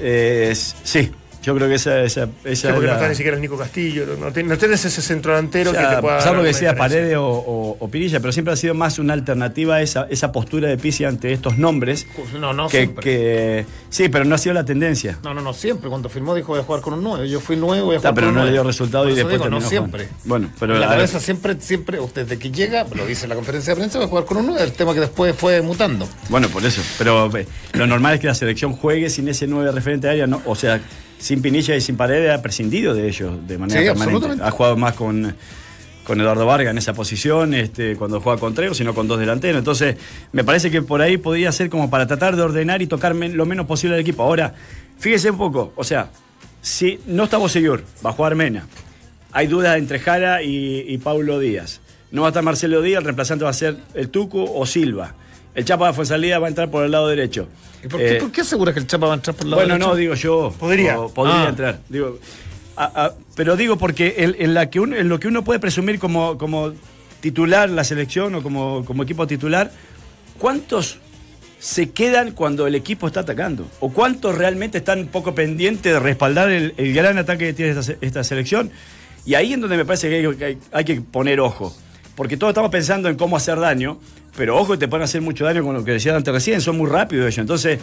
D: Eh, sí, yo creo que esa, esa, esa
B: Sí, porque
D: es
B: no
D: la-
B: está ni siquiera el Nico Castillo, no, ten- no tenés ese centro delantero
D: O sea,
B: que te pueda.
D: salvo que sea
B: diferencia.
D: Paredes o, o- o Pirilla, pero siempre ha sido más una alternativa esa, esa postura de Pizzi ante estos nombres.
C: No, no,
D: que,
C: siempre.
D: que- sí, pero no ha sido la tendencia.
C: No, no, no, siempre. Cuando firmó dijo voy a jugar con un 9. Yo fui 9, voy a
D: Está,
C: jugar
D: pero
C: con un
D: no le
C: 9.
D: dio resultado y después
C: digo, no siempre.
D: jugando. Bueno, pero
C: En la
D: a
C: cabeza siempre, siempre, desde que llega, lo dice en la conferencia de prensa, va a jugar con un 9. El tema que después fue mutando.
D: Bueno, por eso. Pero eh, lo normal es que la selección juegue sin ese 9 referente área, ¿no? O sea, sin Pinilla y sin Paredes ha prescindido de ellos de manera
C: Sí,
D: permanente.
C: absolutamente.
D: Ha jugado más con, con Eduardo Vargas en esa posición, este, cuando juega con Trego, sino con dos delanteros. Entonces, me parece que por ahí podría ser como para tratar de ordenar y tocar lo menos posible al equipo. Ahora, fíjese un poco, o sea, si no está Bosellur, va a jugar Mena. Hay dudas entre Jara y, y Paulo Díaz. No va a estar Marcelo Díaz, el reemplazante va a ser el Tuco o Silva. El Chapa de Fuensalida va a entrar por el lado derecho.
C: ¿Y por qué,
D: Eh,
C: por qué aseguras que el Chapa va a entrar por la
D: bueno, no, digo yo.
B: Podría.
D: o podría
C: Ah.
D: entrar. Digo, a- a- pero digo porque en, en la que uno- en lo que uno puede presumir como, como titular la selección o como, como equipo titular, ¿cuántos se quedan cuando el equipo está atacando? ¿O cuántos realmente están un poco pendientes de respaldar el, el gran ataque que tiene esta, se- esta selección? Y ahí es donde me parece que hay, que hay- hay que poner ojo. Porque todos estamos pensando en cómo hacer daño, pero ojo, te pueden hacer mucho daño con lo que decían antes recién, son muy rápidos ellos. Entonces,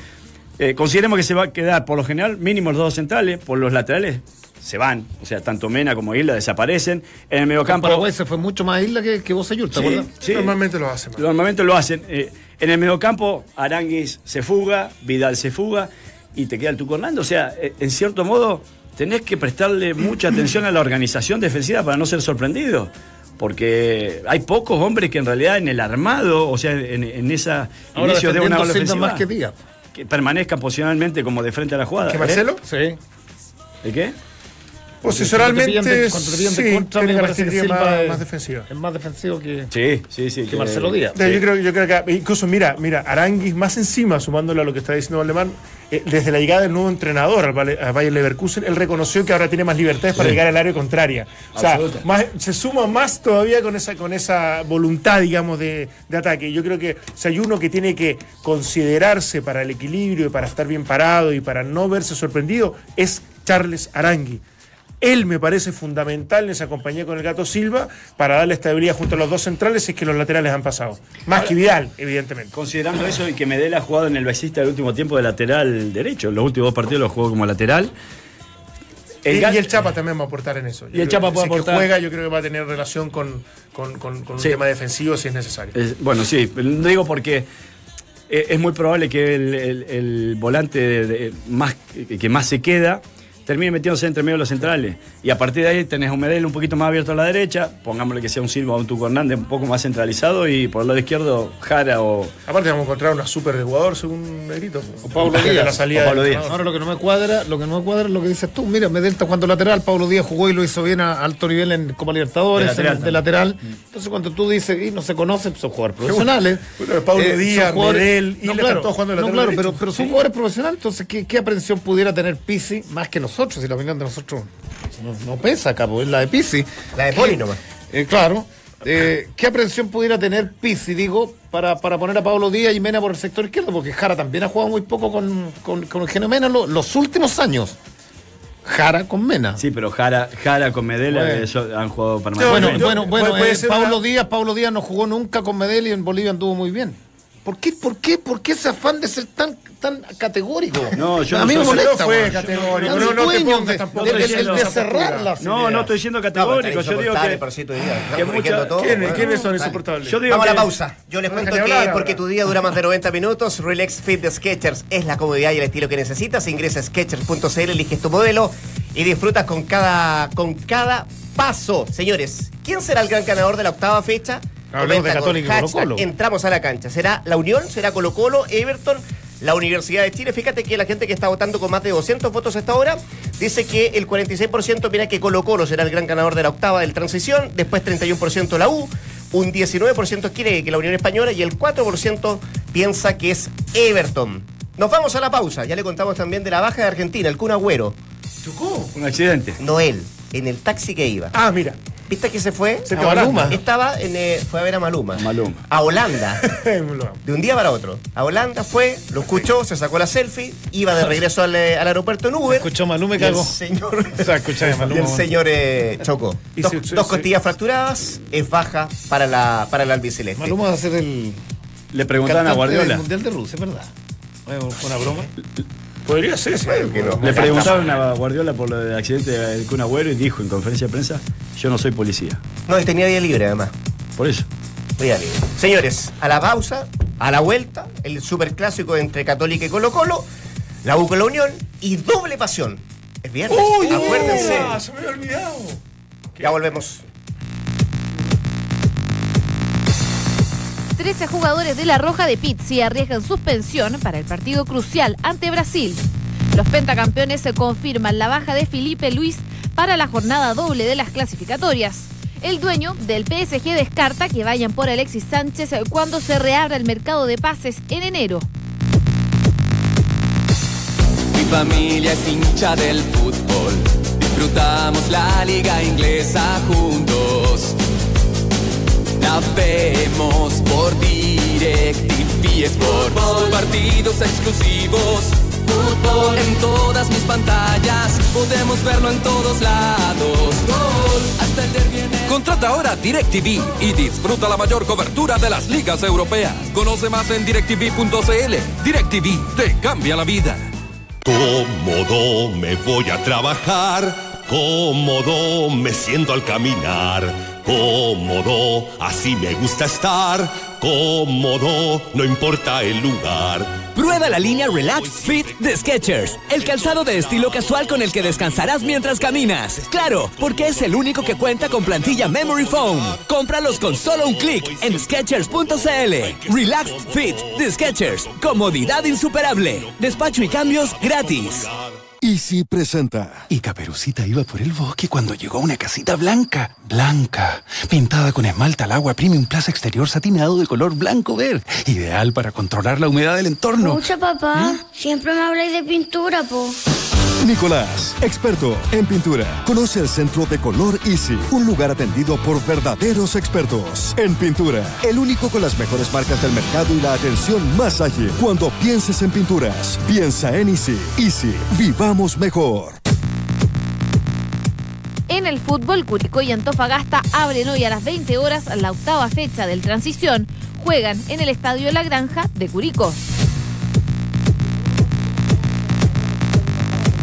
D: eh, consideremos que se va a quedar, por lo general, mínimo los dos centrales, por los laterales se van. O sea, tanto Mena como Isla desaparecen. En el mediocampo.
C: Paraguay se fue mucho más isla que, que vos ¿te
D: Sí, sí.
B: Normalmente lo hace. man.
D: Normalmente lo hacen. Eh, en el mediocampo, Aranguis se fuga, Vidal se fuga y te queda el Tuco Hernando. O sea, eh, en cierto modo, tenés que prestarle mucha atención a la organización defensiva para no ser sorprendido. Porque hay pocos hombres que en realidad en el armado, o sea, en, en esa
C: Ahora
D: inicio de una ola ofensiva,
C: más que
D: que permanezcan posicionalmente como de frente a la jugada.
B: ¿Que Marcelo?
C: Sí.
D: ¿De qué?
B: Posicionalmente, sí,
C: contra,
B: tiene características más,
C: es-
B: más defensivas.
C: Es más defensivo que,
D: Sí, sí, sí.
C: que Marcelo Díaz.
B: Yo, creo, yo creo que incluso, mira, mira, Aranguis más encima, sumándole a lo que está diciendo Valdemar, eh, desde la llegada del nuevo entrenador al Valle- a Bayer Leverkusen, él reconoció que ahora tiene más libertades para llegar al área contraria. O sea, más- se suma más todavía con esa, con esa voluntad, digamos, de, de ataque. Yo creo que si hay uno que tiene que considerarse para el equilibrio y para estar bien parado y para no verse sorprendido, es Charles Arangui. Él me parece fundamental en esa compañía con el Gato Silva para darle estabilidad junto a los dos centrales si es que los laterales han pasado. Más que Vidal, evidentemente.
D: Considerando eso y que Medel ha jugado en el Basista el último tiempo de lateral derecho, los últimos dos partidos los jugó como lateral.
B: Y, el Chapa también va a aportar en eso. Yo
D: Y el
B: creo
D: Chapa puede
B: si que
D: aportar.
B: juega, yo creo que va a tener relación con, con- con- con
D: Sí.
B: un tema defensivo si es necesario.
D: Es- bueno, sí, lo digo porque eh, es muy probable que el, el- el volante de- de- más, que más se queda termine metiéndose entre medio de los centrales. Y a partir de ahí tenés un Medel un poquito más abierto a la derecha, pongámosle que sea un Silva o un Tuco Hernández un poco más centralizado y por el lado izquierdo Jara o...
B: Aparte vamos a encontrar una super de jugador según Negrito.
C: O Pablo
B: De
C: Díaz.
B: La salida
D: O Pablo Díaz.
C: Ahora lo que no me cuadra, lo que no me cuadra es lo que dices tú. Mira, Medel está jugando lateral, Pablo Díaz jugó y lo hizo bien a alto nivel en Copa Libertadores,
D: De lateral
C: en- de lateral. Entonces cuando tú dices, y no se conocen, son jugadores profesionales.
B: Bueno, Pablo
C: son
B: Díaz,
C: jugadores-
B: Medel, y
C: no, claro,
B: están todos jugando de
C: no,
B: lateral
C: claro, pero, pero son
B: Sí.
C: jugadores profesionales, entonces ¿qué, qué aprensión pudiera tener Pisi más que nosotros? Si la opinión de nosotros no, no pesa pues es la de Pisi.
A: La de Poli nomás.
C: Eh, claro. Eh, ¿Qué aprensión pudiera tener Pizzi, digo, para, para poner a Pablo Díaz y Mena por el sector izquierdo? Porque Jara también ha jugado muy poco con, con, con Eugenio Mena lo- los últimos años. Jara con Mena.
D: Sí, pero Jara, Jara con Medel
C: Bueno.
D: eso han jugado
C: bueno,
D: permanentemente.
B: yo-
C: bueno, bueno,
B: puede
C: eh, Pablo
B: una-
C: Díaz, Pablo Díaz no jugó nunca con Medel y en Bolivia anduvo muy bien. ¿Por qué, por qué, por qué ese afán de ser tan, tan categórico?
D: No, yo
C: a
D: no
C: mí
D: soy-
C: me
B: no
C: molesta.
B: fue categórico, no- no te pongas
C: de-
B: tampoco
C: de- de-
D: diciendo
C: de
D: esa
C: cerrar las
D: No,
C: ideas.
D: no estoy diciendo categórico, yo digo que... <laughs> que mucha-
A: todo.
B: ¿Quiénes,
A: Bueno,
B: quiénes son insoportables?
D: Yo digo
A: Vamos a la pausa. Yo les
B: No
A: cuento que
B: hablar
A: porque
B: ahora.
A: tu día dura más de 90 minutos, Relax Fit de Sketchers es la comodidad y el estilo que necesitas. Ingresa a sketchers.cl, eliges tu modelo y disfrutas con cada, con cada paso. Señores, ¿quién será el gran ganador de la octava fecha?
C: Hablemos de
A: con
C: Católica y
A: hashtag
C: Colo-Colo.
A: Entramos a la cancha. ¿Será la Unión? ¿Será Colo Colo? ¿Everton? La Universidad de Chile, fíjate que la gente que está votando con más de 200 votos hasta ahora dice que el 46% opina que Colo Colo será el gran ganador de la octava del transición, después 31% la U, un 19% quiere que la Unión Española y el 4% piensa que es Everton. Nos vamos a la pausa, ya le contamos también de la baja de Argentina, el Kun Agüero,
B: ¿Chocó?
D: Un accidente.
A: Noel, en el taxi que iba.
B: Ah, mira.
A: ¿Viste que se fue?
B: Se
C: A Maluma.
A: Estaba en, eh, fue a ver a Maluma.
D: Maluma.
A: A Holanda. <laughs> De un día para otro. A Holanda fue, lo escuchó, se sacó la selfie, iba de regreso al, eh, al aeropuerto en Uber.
C: Escuchó Maluma y
A: y el
C: cagó.
A: señor, <laughs>
C: O sea, escuché a <laughs> Maluma,
A: y el señor eh, chocó.
B: Y
A: Dos, costillas fracturadas, es baja para la, para el albiceleste.
C: Maluma va a ser el
D: Le preguntaban a Guardiola.
C: Mundial de Rusia, es verdad. Bueno, fue una broma.
B: Podría ser, sí.
A: que no.
D: Le preguntaron a Guardiola por lo del accidente del Kun Agüero y dijo en conferencia de prensa, yo no soy policía.
A: No, y tenía día libre además.
D: Por eso.
A: Día libre. Señores, a la pausa, a la vuelta, el superclásico entre Católica y Colo Colo, la U con la Unión y doble pasión. Es viernes, acuérdense.
B: Ah, se me había olvidado.
A: Ya volvemos.
F: 13 jugadores de la Roja de Pizzi arriesgan suspensión para el partido crucial ante Brasil. Los pentacampeones se confirman la baja de Felipe Luis para la jornada doble de las clasificatorias. El dueño del PSG descarta que vayan por Alexis Sánchez cuando se reabra el mercado de pases en enero.
G: Mi familia es hincha del fútbol. Disfrutamos la liga inglesa juntos. La vemos por DirecTV Sport. Partidos exclusivos, Fútbol en todas mis pantallas, podemos verlo en todos lados. Gol, hasta el derbi en el-
H: Contrata ahora DirecTV y disfruta la mayor cobertura de las ligas europeas. Conoce más en directv.cl. DirecTV te cambia la vida.
I: Cómodo me voy a trabajar, cómodo me siento al caminar, cómodo así me gusta estar, cómodo no importa el lugar.
J: Prueba la línea Relax Fit de Skechers, el calzado de estilo casual con el que descansarás mientras caminas. Claro, porque es el único que cuenta con plantilla Memory Foam. Cómpralos con solo un clic en Skechers.cl. Relax Fit de Skechers, comodidad insuperable. Despacho y cambios gratis.
K: Easy presenta.
L: Y Caperucita iba por el bosque cuando llegó a una casita blanca, blanca, pintada con esmalta al agua premium plaza exterior satinado de color blanco verde, ideal para controlar la humedad del entorno.
M: Pucha, papá, siempre me habláis de pintura, po.
K: Nicolás, experto en pintura. Conoce el centro de Color Easy, un lugar atendido por verdaderos expertos en pintura. El único con las mejores marcas del mercado y la atención más ágil. Cuando pienses en pinturas, piensa en Easy. Easy, vivamos mejor.
F: En el fútbol, Curicó y Antofagasta abren hoy a las 20 horas la octava fecha del Transición. Juegan en el Estadio La Granja de Curicó.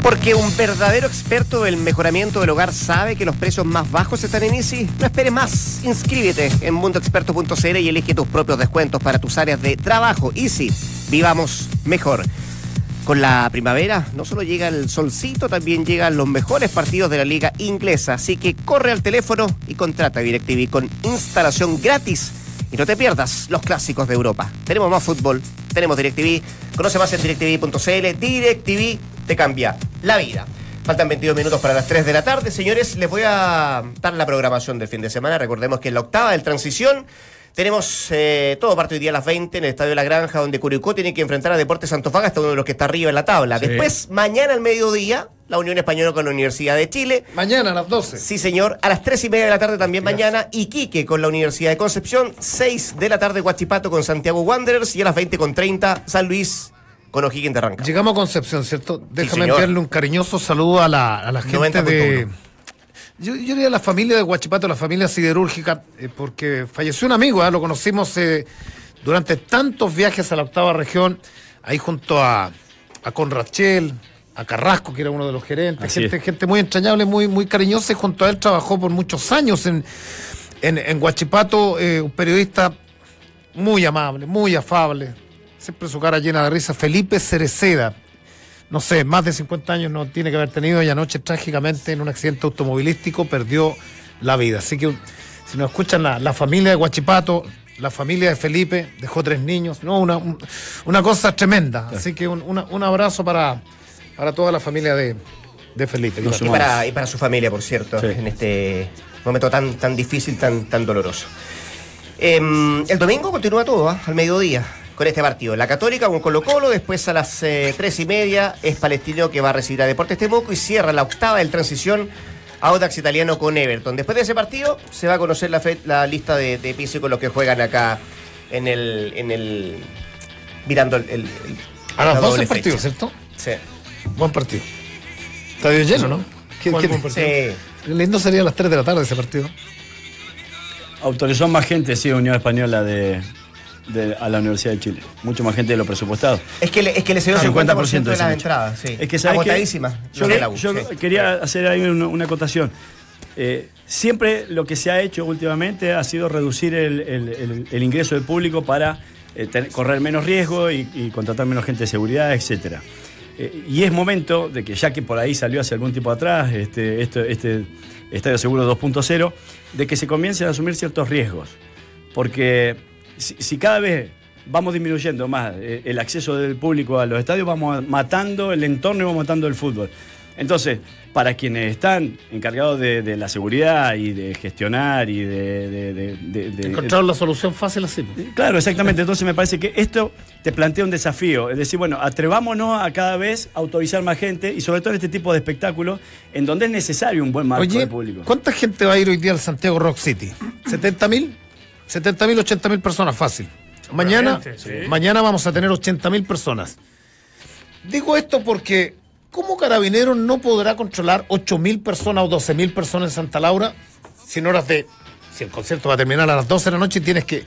A: Porque un verdadero experto del mejoramiento del hogar sabe que los precios más bajos están en Easy. No esperes más. Inscríbete en mundoexperto.cl y elige tus propios descuentos para tus áreas de trabajo. Easy. Vivamos mejor. Con la primavera no solo llega el solcito, también llegan los mejores partidos de la liga inglesa. Así que corre al teléfono y contrata DirecTV con instalación gratis. Y no te pierdas los clásicos de Europa. Tenemos más fútbol, tenemos DirecTV. Conoce más en directv.cl. DirecTV te cambia la vida. Faltan 22 minutos para las 3 de la tarde. Señores, les voy a dar la programación del fin de semana. Recordemos que en la octava del Transición tenemos eh, todo parte hoy día a las 20 en el Estadio La Granja, donde Curicó tiene que enfrentar a Deportes Antofagasta, uno de los que está arriba en la tabla.
C: Sí.
A: Después, mañana al mediodía, la Unión Española con la Universidad de Chile.
C: Mañana a las 12.
A: Sí, señor. A las 3 y media de la tarde también mañana, Iquique con la Universidad de Concepción. 6 de la tarde, Guachipato con Santiago Wanderers. Y a las 20 con 30, San Luis con O'Higgins de Rancagua.
C: Llegamos a Concepción, ¿cierto? Déjame enviarle un cariñoso saludo a la, a la gente
A: 90.1.
C: de. Yo, yo diría la familia de Huachipato, la familia siderúrgica, eh, porque falleció un amigo, ¿eh? lo conocimos eh, durante tantos viajes a la octava región, ahí junto a, a Conrachel, a Carrasco, que era uno de los gerentes, gente, gente muy entrañable, muy, muy cariñosa, y junto a él trabajó por muchos años en, en, en Huachipato, un periodista muy amable, muy afable, siempre su cara llena de risa, Felipe Cereceda. No sé, más de 50 años no tiene que haber tenido y anoche trágicamente en un accidente automovilístico perdió la vida. Así que si nos escuchan la, la familia de Guachipato, la familia de Felipe, dejó tres niños, no, una, un- una cosa tremenda. Así que un, una- un abrazo para, para toda la familia de, de Felipe.
A: Y para, y para su familia, por cierto,
C: Sí.
A: en este momento tan, tan difícil, tan, tan doloroso. Em, el domingo continúa todo, ¿ah? al mediodía, con este partido. La Católica con Colo Colo, después a las eh, tres y media es Palestino que va a recibir a Deportes Temuco y cierra la octava del transición Audax Italiano con Everton. Después de ese partido se va a conocer la, fe- la lista de, de piso con los que juegan acá en el... En el mirando el... el- el-
C: A las
A: la
C: 12
A: doble
C: partidos,
A: fecha.
C: ¿cierto?
A: Sí.
C: Buen partido. Estadio lleno, ¿no? ¿Qué-
D: ¿Cuál
C: qué-
D: buen partido?
C: Sí. Lindo sería a las 3 de la tarde ese partido.
D: Autorizó más gente, sí, Unión Española de, de- a la Universidad de Chile. Mucho más gente de lo presupuestado.
A: Es que le, es que le cedió 50%, de las entradas, sí.
D: Es que ¿sabes?
A: Agotadísimas,
D: Yo,
A: la U,
D: yo
A: sí.
D: quería hacer ahí una, una acotación. Eh, siempre lo que se ha hecho últimamente ha sido reducir el, el- el- el ingreso del público para eh, tener- correr menos riesgo y, y contratar menos gente de seguridad, etcétera. Eh, y es momento de que, ya que por ahí salió hace algún tiempo atrás este, esto- este Estadio Seguro 2.0, de que se comiencen a asumir ciertos riesgos. Porque si, si cada vez vamos disminuyendo más eh, el acceso del público a los estadios, vamos matando el entorno y vamos matando el fútbol. Entonces, para quienes están encargados de, de la seguridad y de gestionar y de...
C: Encontraron la solución fácil así.
D: Claro, exactamente. Entonces me parece que esto te plantea un desafío. Es decir, bueno, atrevámonos a cada vez autorizar más gente y sobre todo en este tipo de espectáculos en donde es necesario un buen marco
C: Oye,
D: de público.
C: ¿cuánta gente va a ir hoy día al Santiago Rock City? ¿70 mil? 70 mil, 80 mil personas, fácil. Mañana,
B: sí.
C: mañana vamos a tener 80 mil personas. Digo esto porque, ¿cómo Carabineros no podrá controlar 8.000 personas o 12.000 personas en Santa Laura si en horas de. Si el concierto va a terminar a las 12 de la noche y tienes que,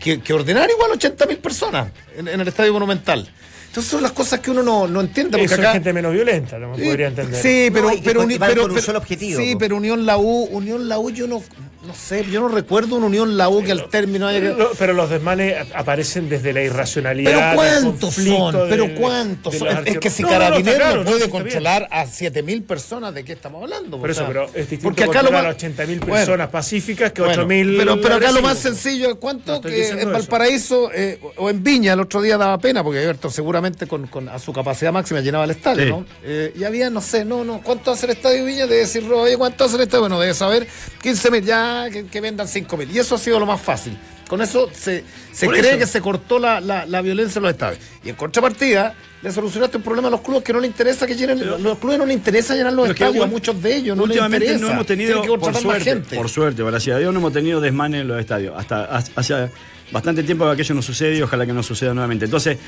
C: que- que ordenar igual 80.000 personas en, en el Estadio Monumental? Entonces son las cosas que uno no, no entiende. Porque
B: Eso es
C: acá,
B: gente menos violenta, no
C: Sí,
B: podría entender.
C: Sí, pero,
A: No,
C: pero, uni- pero-
A: un
C: pero-
A: solo objetivo,
C: Sí, pero Unión La U, Unión La U, yo no, no sé, yo no recuerdo una Unión La U que al término haya
B: Pero los desmanes a- aparecen desde la irracionalidad.
C: Pero cuántos son, pero
B: del-
C: cuántos son. Es que si
B: No,
C: Carabineros
B: claro,
C: no
B: no,
C: puede controlar a 7000 personas, ¿de qué estamos hablando?
B: Por
C: O
B: eso,
C: sea,
B: pero es distinto
C: porque acá lo más,
B: a 80.000
C: Bueno,
B: personas pacíficas que
C: bueno,
B: 8.000
C: pero, pero acá lo más sencillo cuánto que en. Valparaíso eh, o en Viña el otro día daba pena, porque Alberto seguramente con, con- a su capacidad máxima llenaba el estadio,
D: Sí.
C: ¿no? Eh, y había, no sé, no, no, ¿cuánto hace el estadio Viña? Debe decir, oye, ¿cuánto hace el estadio? Bueno, debe saber 15 mil, ya que, que vendan 5 mil. Y eso ha sido lo más fácil. Con eso se, se cree
D: eso.
C: que se cortó la, la- la violencia en los estadios. Y en contrapartida, le solucionaste un problema a los clubes que no le interesa que llenen, los clubes no les interesa llenar los
D: Pero
C: estadios, a muchos de ellos no les interesa.
D: no hemos tenido,
C: que
D: por suerte,
C: gente.
D: por suerte, gracias a Dios, no hemos tenido desmanes en los estadios. Hasta ha- hace bastante tiempo que aquello no sucede y ojalá que no suceda nuevamente. Entonces,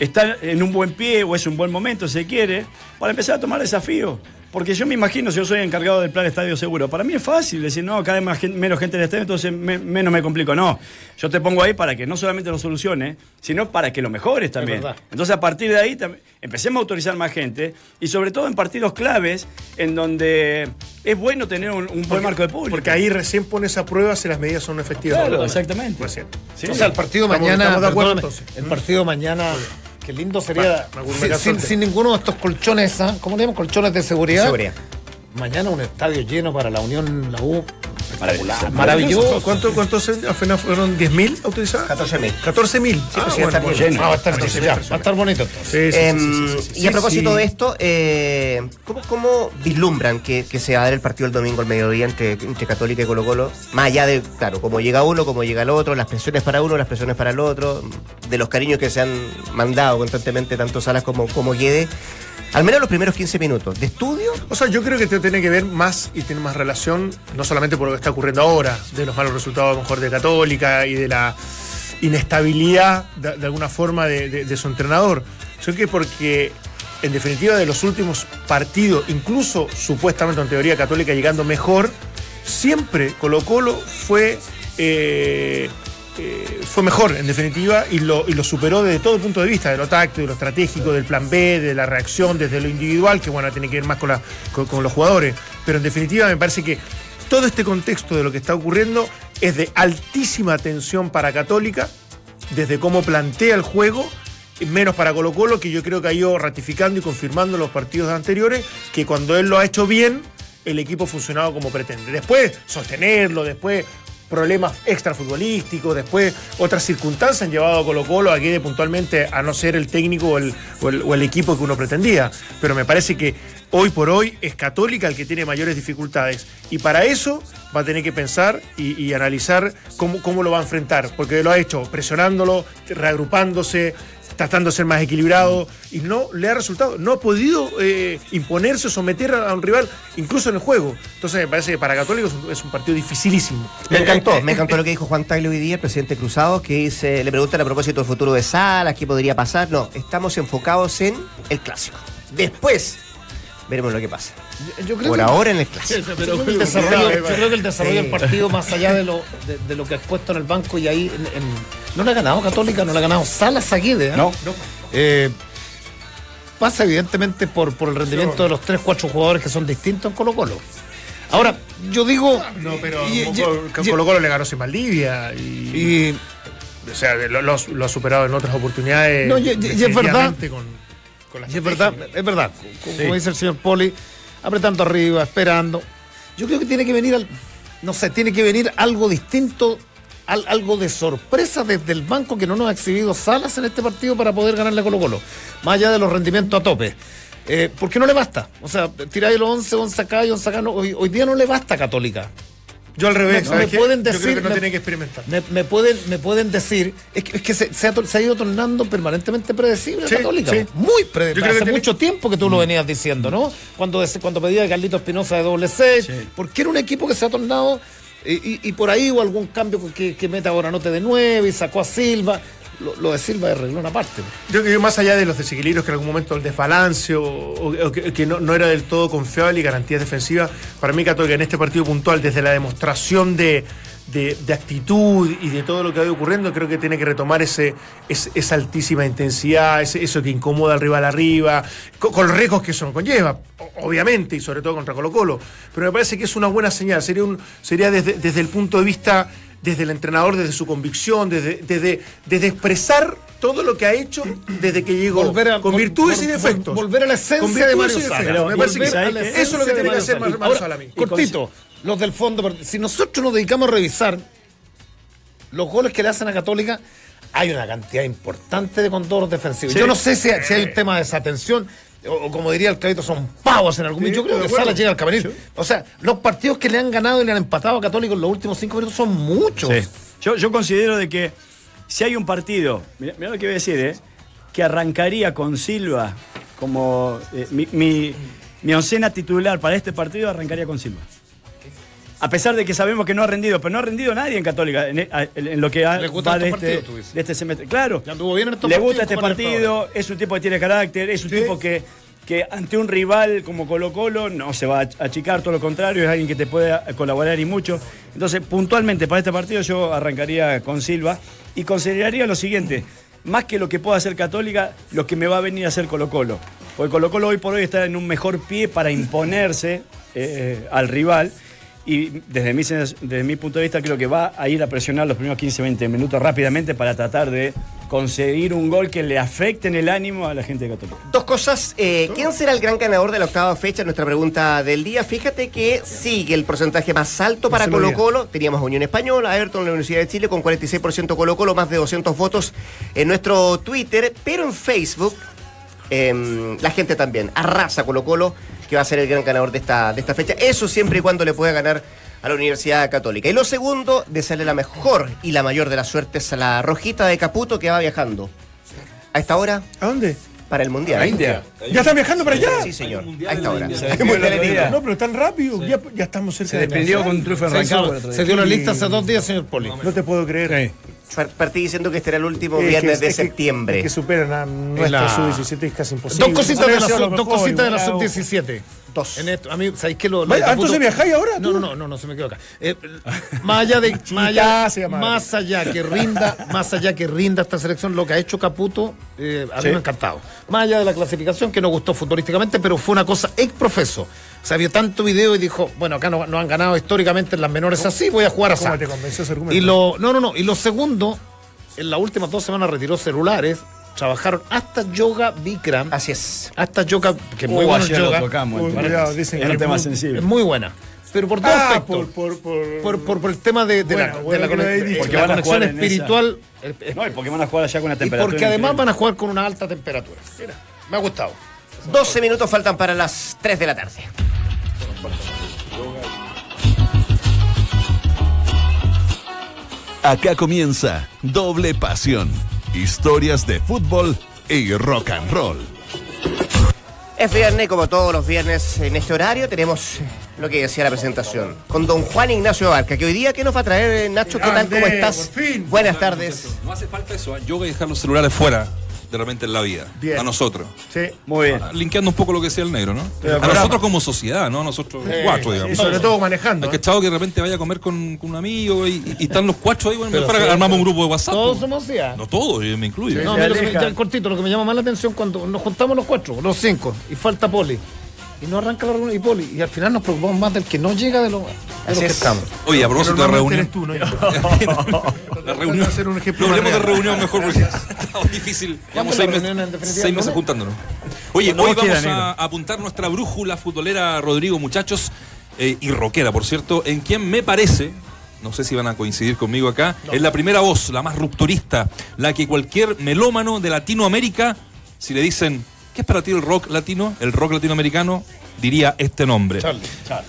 D: está en un buen pie o es un buen momento, si se quiere, para empezar a tomar desafío. Porque yo me imagino, si yo soy encargado del plan Estadio Seguro, para mí es fácil decir, no, cada vez más menos gente en el estadio, entonces me- menos me complico. No, yo te pongo ahí para que no solamente lo solucione, sino para que lo mejores también. Entonces, a partir de ahí, empecemos a autorizar más gente y sobre todo en partidos claves en donde es bueno tener un, un buen marco de público.
B: Porque ahí recién pones a prueba si las medidas son efectivas.
D: Claro,
B: o no.
D: exactamente.
B: Pues cierto.
D: Sí.
C: O sea, el partido
B: Estamos-
C: mañana.
B: estamos de acuerdo.
C: El partido mañana. Qué lindo sería.
B: Va,
C: sin ninguno de estos colchones, ¿ah? ¿cómo le llaman? Colchones de seguridad.
A: Seguridad.
C: Mañana un estadio lleno para la Unión, la U.
D: Maravilloso.
C: Maravilloso.
B: ¿Cuánto, ¿Cuántos al final fueron 10.000 autorizados?
A: 14.000.
B: 14.000.
A: Ah,
B: pues
A: sí, está bien.
D: lleno.
C: Ah, va a estar,
B: 14.000
C: ya, va a estar bonito entonces.
B: Sí, sí, sí, sí, sí, sí,
A: y
B: sí,
A: a propósito
B: sí.
A: de esto, eh, ¿cómo, cómo vislumbran que, que se va a dar el partido el domingo al mediodía entre, entre Católica y Colo Colo? Más allá de, claro, cómo llega uno, cómo llega el otro, las presiones para uno, las presiones para el otro, de los cariños que se han mandado constantemente tanto Salas como, como Guede. Al menos los primeros 15 minutos. ¿De estudio?
B: O sea, yo creo que esto tiene que ver más y tiene más relación, no solamente por lo que está ocurriendo ahora, de los malos resultados a lo mejor de Católica y de la inestabilidad de, alguna forma de, su entrenador. Yo que porque, en definitiva, de los últimos partidos, incluso supuestamente en teoría Católica llegando mejor, siempre Colo Colo fue. eh, eh, fue mejor, en definitiva, y lo, superó desde todo punto de vista, de lo táctico, de lo estratégico, del plan B, de la reacción, desde lo individual, que bueno, tiene que ver más con, con- los jugadores. Pero en definitiva me parece que todo este contexto de lo que está ocurriendo es de altísima tensión para Católica, desde cómo plantea el juego, menos para Colo Colo, que yo creo que ha ido ratificando y confirmando los partidos anteriores, que cuando él lo ha hecho bien, el equipo ha funcionado como pretende. Después, sostenerlo, después problemas extrafutbolísticos, después otras circunstancias han llevado a Colo Colo a que puntualmente a no ser el técnico o el, o el- equipo que uno pretendía. Pero me parece que hoy por hoy es Católica el que tiene mayores dificultades. Y para eso va a tener que pensar y, y analizar cómo, cómo lo va a enfrentar, porque lo ha hecho presionándolo, reagrupándose, tratando de ser más equilibrado y no le ha resultado, no ha podido eh, imponerse o someter a, un rival, incluso en el juego. Entonces me parece que para Católico es un, es un partido dificilísimo.
A: Me encantó, me encantó lo que dijo Juan Tagle hoy día, el presidente Cruzado, que dice, le preguntan a propósito del futuro de Salas, qué podría pasar. No, estamos enfocados en el clásico. Después veremos lo que pasa.
C: Yo creo
A: Por
C: que-
A: ahora en el clásico. <laughs>
C: Yo creo que el desarrollo, yo creo que el desarrollo del partido, más allá de lo, de, de lo que ha expuesto en el banco y ahí, en- en- no le ha ganado Católica, no le ha ganado Salas Aguide. ¿eh?
D: No.
C: Eh, pasa evidentemente por, por el rendimiento de los 3, 4 jugadores que son distintos en Colo Colo. Ahora, yo digo...
B: No, pero
C: y- y- y-
B: Colo Colo le ganó sin Maldivia y,
C: y-
B: o sea, lo, lo- lo ha superado en otras oportunidades.
C: No, y- es verdad.
B: Con, con la
C: Y es verdad, es verdad. Como, como dice el señor Poli, apretando arriba, esperando. Yo creo que tiene que venir, al- no sé, tiene que venir algo distinto, al- algo de sorpresa desde el banco que no nos ha exhibido Salas en este partido para poder ganarle a Colo Colo. Más allá de los rendimientos a tope. Eh, porque no le basta. O sea, tiráis los 11, 11 acá y 11 acá. no, hoy, hoy día no le basta a Católica.
B: Yo al revés,
C: Me-
B: ¿sabes
C: me pueden
B: Yo creo
C: decir-
B: que no
C: me-
B: tiene que experimentar.
C: Me, me pueden, me pueden decir, es que, es que se, se ha, se ha ido tornando permanentemente predecible
B: Sí,
C: Católica.
B: sí.
C: Muy predecible. Hace
B: tiene-
C: mucho tiempo que tú lo venías diciendo, ¿no? Cuando, cuando pedía a Carlito Espinosa de doble seis, porque era un equipo que se ha tornado y, por ahí hubo algún cambio que, que meta Boranote de nueve y sacó a Silva. lo, de Silva es reglón aparte.
B: Yo creo que más allá de los desequilibrios que en algún momento el desbalance o, o- o que, no era del todo confiable y garantías defensivas, para mí Católica en este partido puntual, desde la demostración de, de- de actitud y de todo lo que ha ido ocurriendo, creo que tiene que retomar ese, ese- esa altísima intensidad, ese- eso que incomoda al rival arriba, con, con los riesgos que eso conlleva, obviamente, y sobre todo contra Colo Colo. Pero me parece que es una buena señal, sería, un, sería desde, desde el punto de vista desde el entrenador, desde su convicción, desde, desde, desde expresar todo lo que ha hecho desde que llegó,
C: a-
B: con virtudes
C: vol-
B: y defectos.
C: vol- volver a la esencia de Mario Sala.
B: Me parece que eso es lo que tiene que hacer. Mario Salami.
C: Cortito, los del fondo, si nosotros nos dedicamos a revisar los goles que le hacen a Católica, hay una cantidad importante de condoros defensivos.
B: Sí.
C: Yo no sé si, si hay un tema de desatención. O, o como diría el crédito, son pavos en algún
B: Sí,
C: momento. Yo creo que. Sala llega al camerino. O sea, los partidos que le han ganado y le han empatado a Católica en los últimos cinco minutos son muchos.
D: Yo, yo considero de que si hay un partido, mira, mira lo que voy a decir, ¿eh? que arrancaría con Silva como eh, mi, mi, mi oncena titular para este partido, arrancaría con Silva. A pesar de que sabemos que no ha rendido, pero no ha rendido nadie en Católica en, en lo que ha,
C: Le gusta
D: va de este,
C: partidos,
D: de este semestre. Claro,
C: bien
D: le gusta este partido, es un tipo que tiene carácter, es un tipo que, que ante un rival como Colo Colo no se va a achicar, todo lo contrario, es alguien que te puede colaborar y mucho. Entonces, puntualmente para este partido yo arrancaría con Silva y consideraría lo siguiente, más que lo que pueda hacer Católica, lo que me va a venir a hacer Colo Colo. Porque Colo Colo hoy por hoy está en un mejor pie para imponerse eh, al rival. Y desde mi, desde mi punto de vista creo que va a ir a presionar los primeros 15-20 minutos rápidamente para tratar de conseguir un gol que le afecte en el ánimo a la gente de Católica.
A: Dos cosas. eh, ¿Quién será el gran ganador de la octava fecha? Nuestra pregunta del día. Fíjate que sigue el porcentaje más alto para Colo Colo. Teníamos Unión Española, Everton, la Universidad de Chile con 46% Colo Colo, más de 200 votos en nuestro Twitter. Pero en Facebook, em, la gente también arrasa Colo Colo, que va a ser el gran ganador de esta, de esta fecha. Eso siempre y cuando le pueda ganar a la Universidad Católica. Y lo segundo, desearle la mejor y la mayor de las suertes a la Rojita de Caputo que va viajando. A esta hora,
B: ¿A dónde?
A: para el Mundial.
N: ¿A India?
B: ¿Ya están viajando para allá?
A: Sí, señor. A esta hora.
B: No, pero tan rápido. Ya, ya estamos cerca
D: Se
B: de
D: despidió
B: Nacional.
D: con triunfo en
C: Se, dio la lista hace dos días, señor Poli.
B: No te puedo creer.
A: Par- Partí diciendo que este era el último
B: Es que-
A: viernes
B: es
A: de
B: que-
A: septiembre.
B: Es que superan a nuestra
C: la-
B: sub-17 es casi imposible.
C: Dos cositas de la, sub-
B: lo
C: dos
B: mejor,
C: cositas de la
B: igual,
C: sub-17.
A: Dos.
C: En esto, a mí, ¿sabéis qué? Lo, lo de
B: ah, entonces viajáis ahora,
C: No, no, no, no, no, se me quedó acá. Eh, más allá de. más, allá, más allá que rinda, más allá que rinda esta selección, lo que ha hecho Caputo, eh, a mí
D: Sí.
C: me ha encantado. Más allá de la clasificación, que no gustó futbolísticamente, pero fue una cosa ex profeso. O sea, vio tanto video y dijo, bueno, acá no, no han ganado históricamente en las menores así, voy a jugar así.
B: ¿Cómo te convenció ese argumento?
C: Y lo, no, no, no. Y lo segundo, en las últimas dos semanas retiró celulares, trabajaron hasta yoga Bikram.
A: Así es.
C: Hasta yoga, que es muy
D: Uh,
C: bueno
D: lo
C: yoga.
D: tocamos.
B: Uy,
D: entonces.
B: cuidado, dicen
D: es
B: que
D: un tema
B: muy-
D: sensible.
C: Es muy buena. Pero por dos
B: Ah,
C: aspectos.
B: por, por, por,
C: Por, por, por el tema de, de la,
B: Bueno,
C: de
B: bueno
C: la
B: que lo
C: conex-
B: hayas dicho.
C: porque la
D: van a
C: conexión espiritual. eh,
D: No, y porque van a jugar allá con una
C: y
D: temperatura.
C: porque además
D: increíble.
C: van a jugar con una alta temperatura. Me ha gustado.
A: 12 minutos faltan para las 3 de la tarde.
O: Acá comienza Doble Pasión. Historias de fútbol y rock and roll.
A: Es viernes, como todos los viernes en este horario, tenemos lo que decía la presentación. Con don Juan Ignacio Barca, que hoy día, ¿qué nos va a traer, Nacho? ¿Qué tal? ¿Cómo estás? Buenas tardes.
N: No hace falta eso. ¿eh? Yo voy a dejar los celulares fuera de repente en la vida.
B: Bien.
N: A nosotros.
B: Sí.
D: Muy bien.
N: Ah, Linkeando un poco lo que decía el negro, ¿no? A nosotros como sociedad, ¿no? A nosotros cuatro,
B: Y
N: digamos.
B: sobre todo manejando.
N: ¿Has
B: ¿eh?
N: cachado que de repente vaya a comer con, con un amigo y, y están los cuatro ahí? Bueno,
C: Pero sí,
N: armamos un grupo de WhatsApp.
C: Todos somos ya.
N: No todos, yo me incluyo.
C: No, a
D: se
C: mí lo que me-
D: alejan.
C: ya, cortito, lo que me llama más la atención cuando nos juntamos los cuatro, los cinco, y falta Poli. Y no arranca la reunión y Poli. Y al final nos preocupamos más del que no llega de, lo- de
A: Así
C: que
A: es.
C: estamos.
N: Oye, a propósito de reunión.
B: eres tú, ¿no?
N: La reunión.
B: hacer un ejemplo
N: No hablemos de reunión mejor porque está difícil. Llevamos seis
C: definitiva,
N: seis meses juntándonos. Oye, hoy vamos a
D: negro.
N: apuntar nuestra brújula futbolera, Rodrigo, muchachos, eh, y rockera, por cierto, en quien me parece. No sé si van a coincidir conmigo acá. Es la primera voz, la más rupturista, la que cualquier melómano de Latinoamérica, si le dicen, ¿qué es para ti el rock latino? El rock latinoamericano, diría este nombre.
C: Charlie.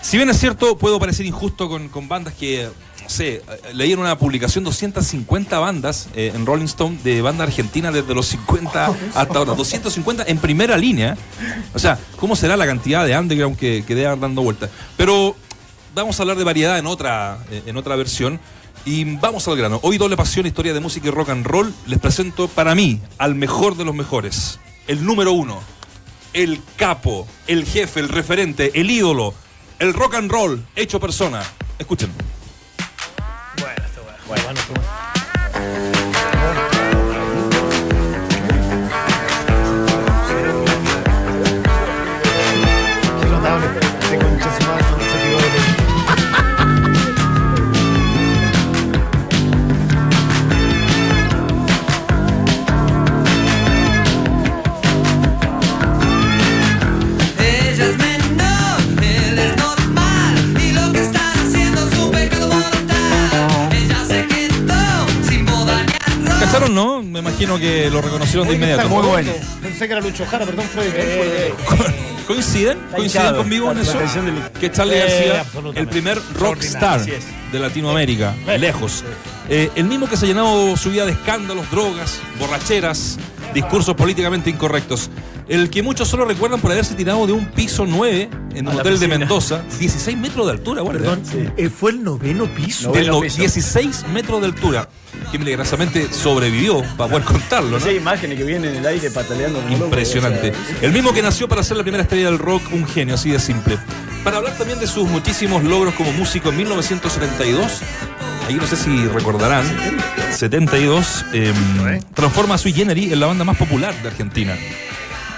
N: Si bien es cierto, puedo parecer injusto con, con bandas que, no sé, leí en una publicación 250 bandas eh, en Rolling Stone de banda argentina desde los 50 <laughs> hasta ahora. 250 en primera línea. O sea, ¿cómo será la cantidad de underground que, que dando vueltas? Pero vamos a hablar de variedad en otra, eh, en otra versión. Y vamos al grano. Hoy doble pasión, historia de música y rock and roll. Les presento para mí al mejor de los mejores. El número uno. El capo, el jefe, el referente, el ídolo. El rock and roll hecho persona. Escuchen.
C: Qué
G: Que
N: lo reconocieron de inmediato.
C: Muy bueno. Pensé que era Lucho Jara, perdón, Freddy.
N: Eh, ¿Coinciden? ¿Coinciden
C: hinchado.
N: conmigo en eso? Que Charlie
C: Sí,
N: García, el primer rockstar de Latinoamérica, lejos. Eh, el mismo que se llenó su vida de escándalos, drogas, borracheras, discursos políticamente incorrectos. El que muchos solo recuerdan por haberse tirado de un piso 9 en un hotel de. Mendoza, 16 metros de altura, guarda.
B: Perdón, eh, fue el noveno piso.
N: Del no- 16 metros de altura. Que milagrosamente sobrevivió para poder contarlo, ¿no?
D: Esas imágenes que vienen en el aire pataleando como loco,
N: Impresionante.
D: o sea,
N: El mismo que nació para ser la primera estrella del rock, un genio, así de simple. Para hablar también de sus muchísimos logros como músico en 1972, ahí no sé si recordarán, 72, eh, transforma a Sui Generis en la banda más popular de Argentina.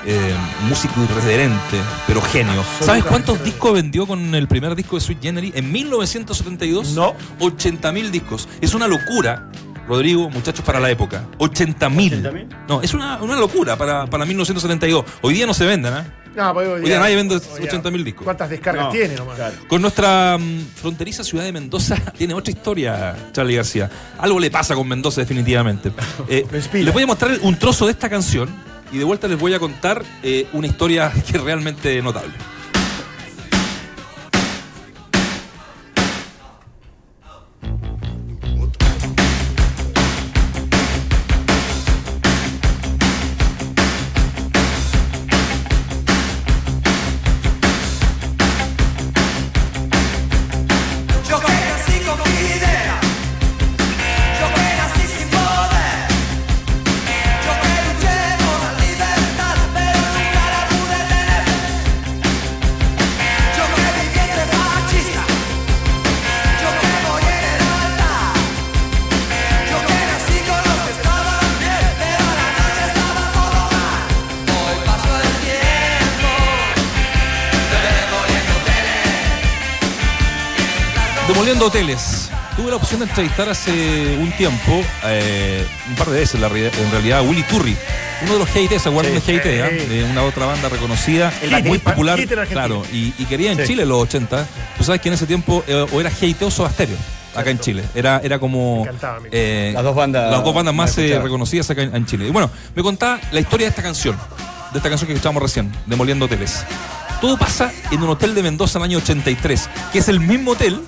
N: Eh, músico irreverente, pero genio. ¿Sabes cuántos discos vendió con el primer disco de Sweet Generis en 1972? No. 80 mil discos. Es una locura, Rodrigo, muchachos, para la época. 80 mil. No, es una, una locura para, para 1972. Hoy día no se venden, ¿eh?
B: No, pues,
N: Hoy día nadie vende 80 mil discos.
B: ¿Cuántas descargas
N: No,
B: tiene nomás?
N: Con nuestra mm, fronteriza ciudad de Mendoza <laughs> tiene otra historia, Charlie García. Algo le pasa con Mendoza definitivamente. <laughs> Eh, les voy a mostrar un trozo de esta canción y de vuelta les voy a contar eh, una historia <laughs> que es realmente notable.
G: Hoteles.
N: Tuve la opción de entrevistar hace un tiempo, eh, un par de veces la en realidad, a Willy Turri, uno de los GIT, ¿se acuerdan
B: Sí,
N: de GIT? ah? De una otra banda reconocida,
B: El
N: muy popular, claro, y, y quería en
B: Sí.
N: Chile en los 80. Tú sabes que en ese tiempo eh, o era GIT o Soda Stereo, acá en Chile. Era, era como eh,
D: Las dos bandas
N: las dos bandas más eh, reconocidas acá en, en Chile. Y bueno, me contaba la historia de esta canción, de esta canción que escuchamos recién, Demoliendo Hoteles. Todo pasa en un hotel de Mendoza en el año 83, que es el mismo hotel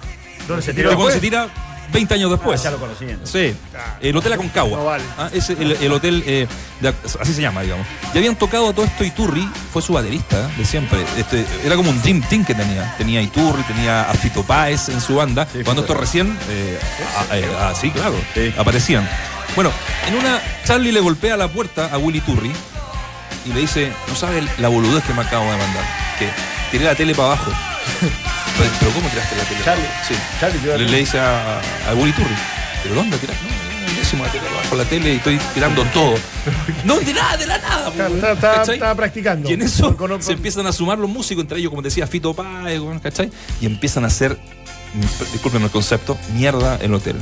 B: ¿Dónde se tiró después?
N: se tira 20 años después.
D: Ah, ya lo conocían.
N: Sí, el Hotel Aconcagua. Ah, es el, el hotel, eh, de- así se llama, digamos. Ya habían tocado todo esto Iturri, fue su baterista ¿eh? de siempre. Este, era como un dream team que tenía. Tenía Iturri, tenía a Fito Páez en su banda. cuando esto recién, eh, a- sí, claro, aparecían. Bueno, en una, Charlie le golpea la puerta a Willy Turri y le dice, no sabes la boludez que me acabo de mandar. Que tiré la tele para abajo. <laughs> pero, pero ¿cómo tiraste la tele?
D: Charlie.
N: Sí.
D: Charlie tiró la
N: le, le dice a, a Willy Turri, ¿pero dónde tiras? No, no, décimo la tele abajo la tele y estoy tirando <laughs> todo. <laughs> No, de nada, de la nada.
B: Estaba practicando.
N: Y en eso
B: Con- con-
N: se empiezan a sumar los músicos, entre ellos, como decía, Fito Páez, ¿cachai? Y empiezan a hacer, disculpen el concepto, mierda el hotel.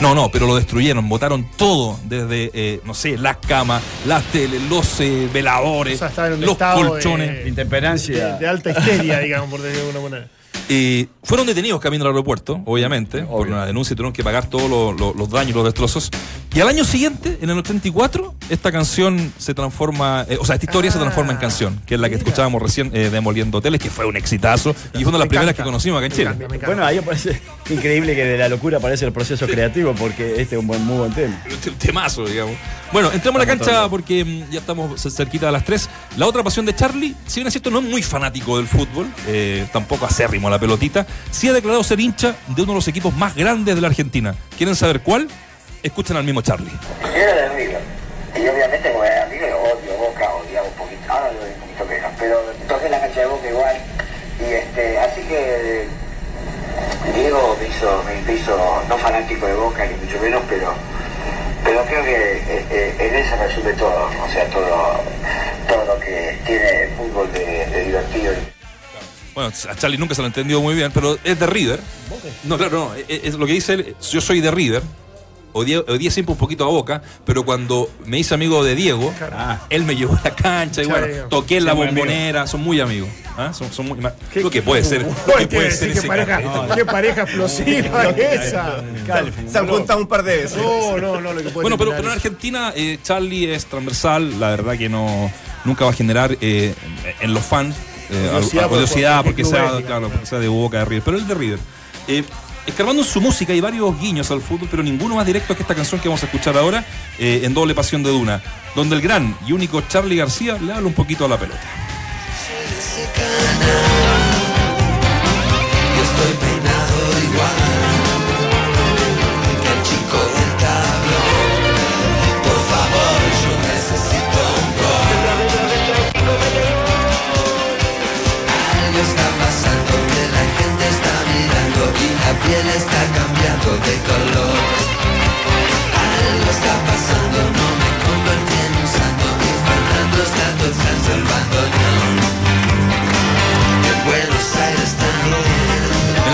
N: No, no, pero lo destruyeron, botaron todo, desde, eh, no sé, las camas, las teles, los eh, veladores,
B: O sea,
N: los
B: estado de-
N: colchones.
D: Intemperancia.
B: De, de alta histeria, digamos, por decirlo de alguna manera.
N: Eh, fueron detenidos camino al aeropuerto, obviamente, por una denuncia y tuvieron que pagar todos los, daños, los destrozos. Y al año siguiente, en el 84, esta canción se transforma, eh, o sea, esta historia se transforma en canción, que es la que escuchábamos recién, eh, Demoliendo Hoteles, que fue un exitazo y fue una de las primeras que conocimos acá en Chile.
D: Bueno, ahí me parece increíble que de la locura aparece el proceso creativo porque este es un buen, muy buen tema. <laughs>
N: Un temazo, digamos. Bueno, entremos a la cancha porque mm, ya estamos cerquita de las tres. La otra pasión de Charlie, si bien es cierto, no es muy fanático del fútbol, eh, tampoco acérrimo a la pelotita, sí ha declarado ser hincha de uno de los equipos más grandes de la Argentina. ¿Quieren saber cuál? Escuchen al mismo Charlie.
P: Era de River. Y obviamente, como era amigo, odio Boca, odiaba un poquito, ahora lo doy un poquito quejas, pero toqué la cancha de Boca igual. Y este, así que Diego me hizo, me hizo no fanático de Boca, ni mucho menos, pero pero creo que eh, eh, en eso resume todo, o sea, todo, todo lo que tiene el fútbol de, de divertido.
N: Bueno, a Charlie nunca se lo ha entendido muy bien, pero es de River. No, claro, no. Es, es lo que dice él, yo soy de River. Odié, odié siempre un poquito a Boca, pero cuando me hice amigo de Diego, él me llevó a la cancha y bueno, toqué en la bombonera, son muy amigos. ¿ah? Son, son muy, <laughs> creo que puede ser.
B: Uy,
N: que
B: ¿qué
N: puede
B: decir?
N: ser
B: ¿Qué
N: ese
B: pareja, qué pareja explosiva <laughs> esa?
A: Se han juntado un par de veces.
B: No, no, no, lo que puede
N: Bueno, pero, en Argentina eh, Charlie es transversal, la verdad que no nunca va a generar eh, en los fans eh,
B: Curiosidad
N: sea, claro, porque sea de Boca, de River, pero el de River. Eh, escarbando su música hay varios guiños al fútbol, pero ninguno más directo que esta canción que vamos a escuchar ahora eh, en Doble Pasión de Duna, donde el gran y único Charlie García le habla un poquito a la pelota.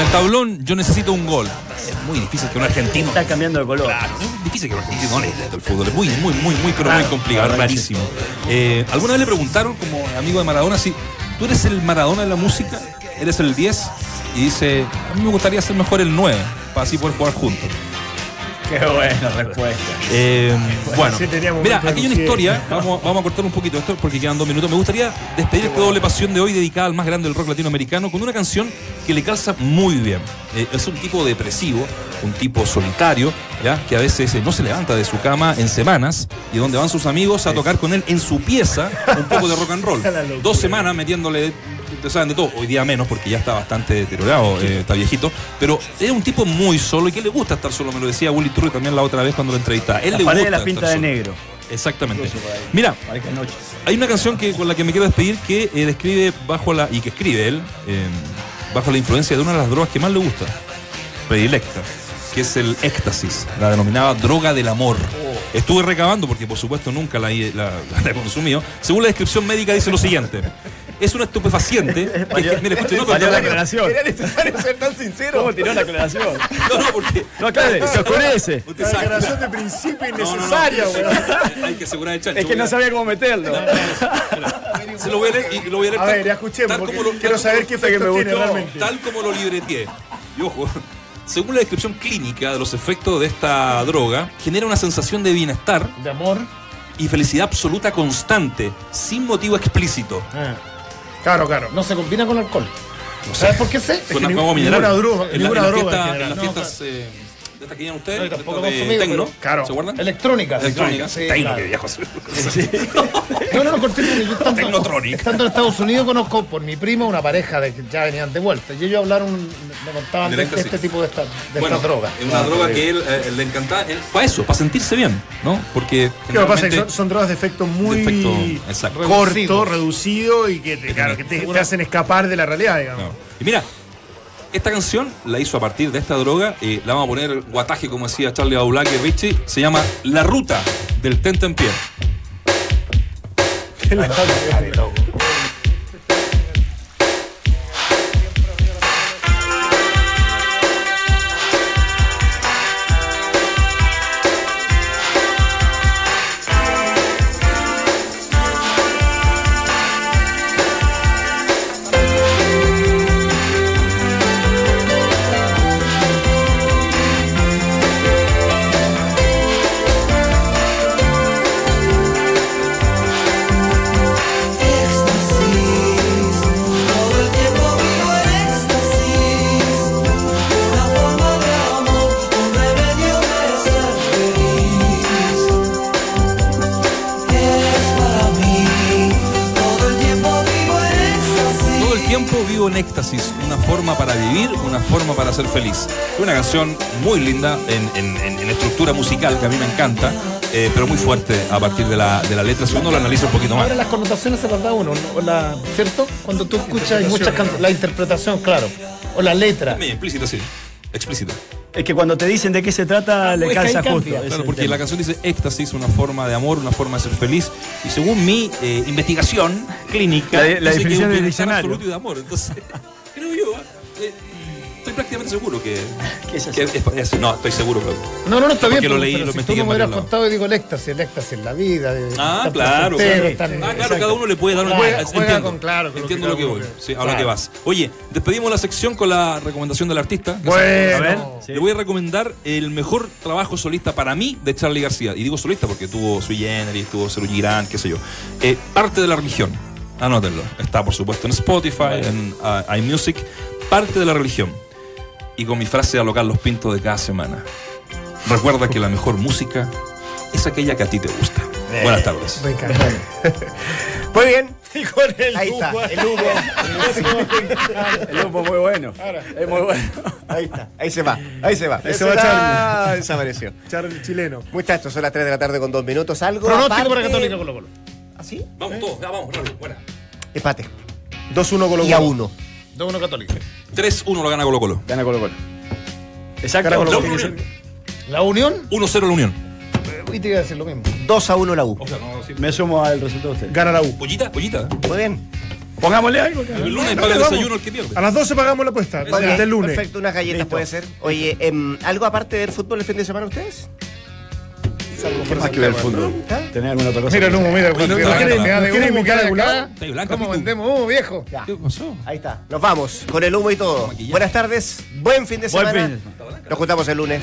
G: El tablón yo necesito un gol.
N: Es muy difícil que un argentino.
D: Está cambiando de color.
N: Claro, es difícil que un argentino no le guste el fútbol. Es muy, muy, muy, muy, pero muy complicado, rarísimo. Eh, ¿Alguna vez le preguntaron, como amigo de Maradona, si tú eres el Maradona de la música, eres el 10? Y dice, a mí me gustaría ser mejor el 9, para así poder jugar juntos. <laughs>
D: Qué buena respuesta.
N: Eh, bueno,
B: sí
N: mira, aquí hay una historia. Vamos, vamos a cortar un poquito esto porque quedan dos minutos. Me gustaría despedir esta doble pasión de hoy dedicada al más grande del rock latinoamericano con una canción que le calza muy bien. Eh, es un tipo depresivo, un tipo solitario, ya que a veces eh, no se levanta de su cama en semanas y donde van sus amigos a tocar con él en su pieza un poco de rock and roll. <laughs> Dos semanas metiéndole ustedes saben de todo, hoy día menos porque ya está bastante deteriorado, eh, está viejito, pero es un tipo muy solo y que le gusta estar solo, me lo decía Willy Turri también la otra vez cuando lo entrevistaba. Él
D: La
N: le gusta
D: la pinta de
N: solo.
D: negro.
N: Exactamente. Mira, hay una canción que, con la que me quiero despedir que eh, describe bajo la, y que escribe él, eh, bajo la influencia de una de las drogas que más le gusta, predilecta, que es el éxtasis, la denominada droga del amor. Estuve recabando, porque por supuesto nunca la, la- <laughs> la he consumido. Según la descripción médica dice lo siguiente. Es un estupefaciente. <laughs> que- que- mire, no,
D: Valió la aclaración.
A: Era necesario ser tan sincero.
D: ¿Cómo tiró la aclaración?
N: No, no, porque.
D: No aclare, se oscurece.
B: La
N: sabe.
B: declaración de principio
N: No, no, no.
B: innecesaria, weón.
N: Hay que asegurar el chancho.
D: Es que no sabía cómo meterlo.
N: Se lo voy a leer y lo voy a leer
B: A
N: tal-
B: ver, ya escuchemos,
N: tal
B: porque
N: como lo-
B: quiero
N: tal
B: saber qué efecto
N: tal-
B: tiene
N: no,
B: realmente.
N: Tal como lo libreteé. Y ojo, <laughs> según la descripción clínica de los efectos de esta droga, genera una sensación de bienestar
C: De amor.
N: y felicidad absoluta constante, sin motivo explícito.
B: Ah, Claro, claro.
C: No se combina con alcohol. ¿Sabes por qué sé?
N: Con
B: que
N: agua
B: ni-
N: mineral.
B: ninguna droga-
N: En, la-
B: ninguna
N: en las
B: droga en
N: fiestas-
B: general.
N: en las
C: No,
N: fiestas eh, de estas que llevan ustedes,
C: No, tampoco
N: estas de
C: consumido,
N: tecno,
C: pero-
B: claro.
N: ¿se acuerdan?
C: Electrónicas.
N: Electrónicas.
C: Sí,
N: Tecno,
C: claro.
N: que viejo.
C: No, no, no, cortito, porque yo estando,
N: Technotronic.
C: estando en Estados Unidos conozco por mi primo una pareja de que ya venían de vuelta. Y ellos hablaron, me contaban de,
N: Directo,
C: de
N: sí.
C: este tipo de, esta, de
N: Bueno,
C: estas drogas.
N: Es una droga que él eh, le encantaba. él- Para eso, para sentirse bien, ¿no? Porque.
B: ¿Qué lo que pasa? es que son, son drogas de efecto muy
N: De efecto, exacto.
B: corto,
C: Reducido.
B: reducido y que te, claro, que te, te hacen escapar de la realidad, digamos.
N: No. Y mira, esta canción la hizo a partir de esta droga. eh, la vamos a poner guataje, como decía Charlie Baulac y Richie. Se llama La Ruta del Tente <laughs>
G: éxtasis,
N: una forma para vivir, una forma para ser feliz. Una canción muy linda en, en- en- en estructura musical que a mí me encanta, eh, pero muy fuerte a partir de la, de la letra, si uno lo analiza un poquito más.
C: Ahora las connotaciones se las da uno, ¿no? O la, ¿cierto? Cuando tú escuchas muchas canciones, la interpretación, claro. O la letra.
N: También, explícita, sí. Explícita.
D: Es que cuando te dicen de qué se trata, le calza justo.
N: Claro, porque
D: tema.
N: la canción dice éxtasis, una forma de amor, una forma de ser feliz. Y según mi eh, investigación clínica,
D: La- la
N: que
D: definición
N: es un
D: del diccionario.
N: absoluto y de amor. Entonces, <laughs> creo yo, eh, estoy prácticamente seguro que, <laughs>
D: ¿Qué es
N: que es- es- no, estoy seguro. pero-
C: No, no, no, está
N: Porque
C: bien.
N: lo
C: pero-
N: leí,
C: pero
N: lo
C: si tú no me hubieras contado y digo el éxtasis, el éxtasis en la vida. de-
N: Ah, claro,
C: placentero,
N: claro.
C: tan-
N: Ah, claro, cada uno le puede dar una
C: Juega-
N: entiendo,
C: juega con- claro, con lo
N: entiendo
C: que
N: lo que voy, sí, a lo
C: claro.
N: que vas. Oye, despedimos la sección con la recomendación del artista. que
C: Bueno. A ver,
D: sí.
N: Le voy a recomendar el mejor trabajo solista para mí de Charlie García. Y digo solista porque tuvo Sui Generis, tuvo Ceru Girán, qué sé yo. Eh, Parte de la religión. Anótenlo. Está, por supuesto, en Spotify, en uh, iMusic. Parte de la religión. Y con mi frase a lo Carlos Pinto de cada semana. Recuerda que la mejor música es aquella que a ti te gusta. Buenas tardes.
C: Me encanta. <laughs>
A: Muy bien.
C: Y con el
A: Ahí está,
C: humo.
A: el humo. <laughs>
D: El grupo muy bueno. Es muy bueno.
A: Ahí está, ahí se va, ahí se va.
B: Ahí se va
A: está-
B: Charlie.
A: Desapareció.
B: Charlie chileno.
A: Muchachos, son las 3 de la tarde con 2 minutos. Algo.
C: Pronóstico
A: aparte-
C: para Católica Colo Colo.
A: ¿Así?
N: Vamos todos, ya vamos, rápido, buena.
A: Empate.
B: 2-1 Colo
A: Y a
B: Colo.
A: 1.
C: 2-1 Católica.
N: 3-1 lo gana Colo Colo.
D: Gana Colo Colo. Exacto.
B: Gana Colo
N: La
B: Colo.
N: Unión.
C: La Unión,
N: 1-0 la Unión.
C: y te iba a decir lo mismo.
A: 2 a 1 la U.
N: O sea, no, sí.
D: Me sumo al resultado de usted.
B: Gana la U.
N: Pollita, pollita.
A: Muy bien.
D: Pongámosle algo.
N: El lunes
B: Dale,
N: paga el desayuno el que pierde.
B: A las 12 pagamos la apuesta.
A: Muy bien.
B: Desde el lunes.
A: Perfecto, unas galletas
B: Listo.
A: puede ser. Oye, em, ¿algo aparte del fútbol el fin de semana ustedes?
D: ¿Qué más que ver el fútbol? ¿Tenés alguna otra cosa?
C: Mira el humo, mira.
N: Quiere
C: humo que
B: invitar
C: hay
B: a algún
C: acá.
N: Está ahí blanca,
C: ¿Cómo vendemos humo, viejo?
N: ¿Qué pasó?
A: Ahí está. Nos vamos con el humo y todo. Buenas tardes. Buen fin de
D: Buen
A: semana.
D: fin de semana.
A: Nos juntamos el lunes.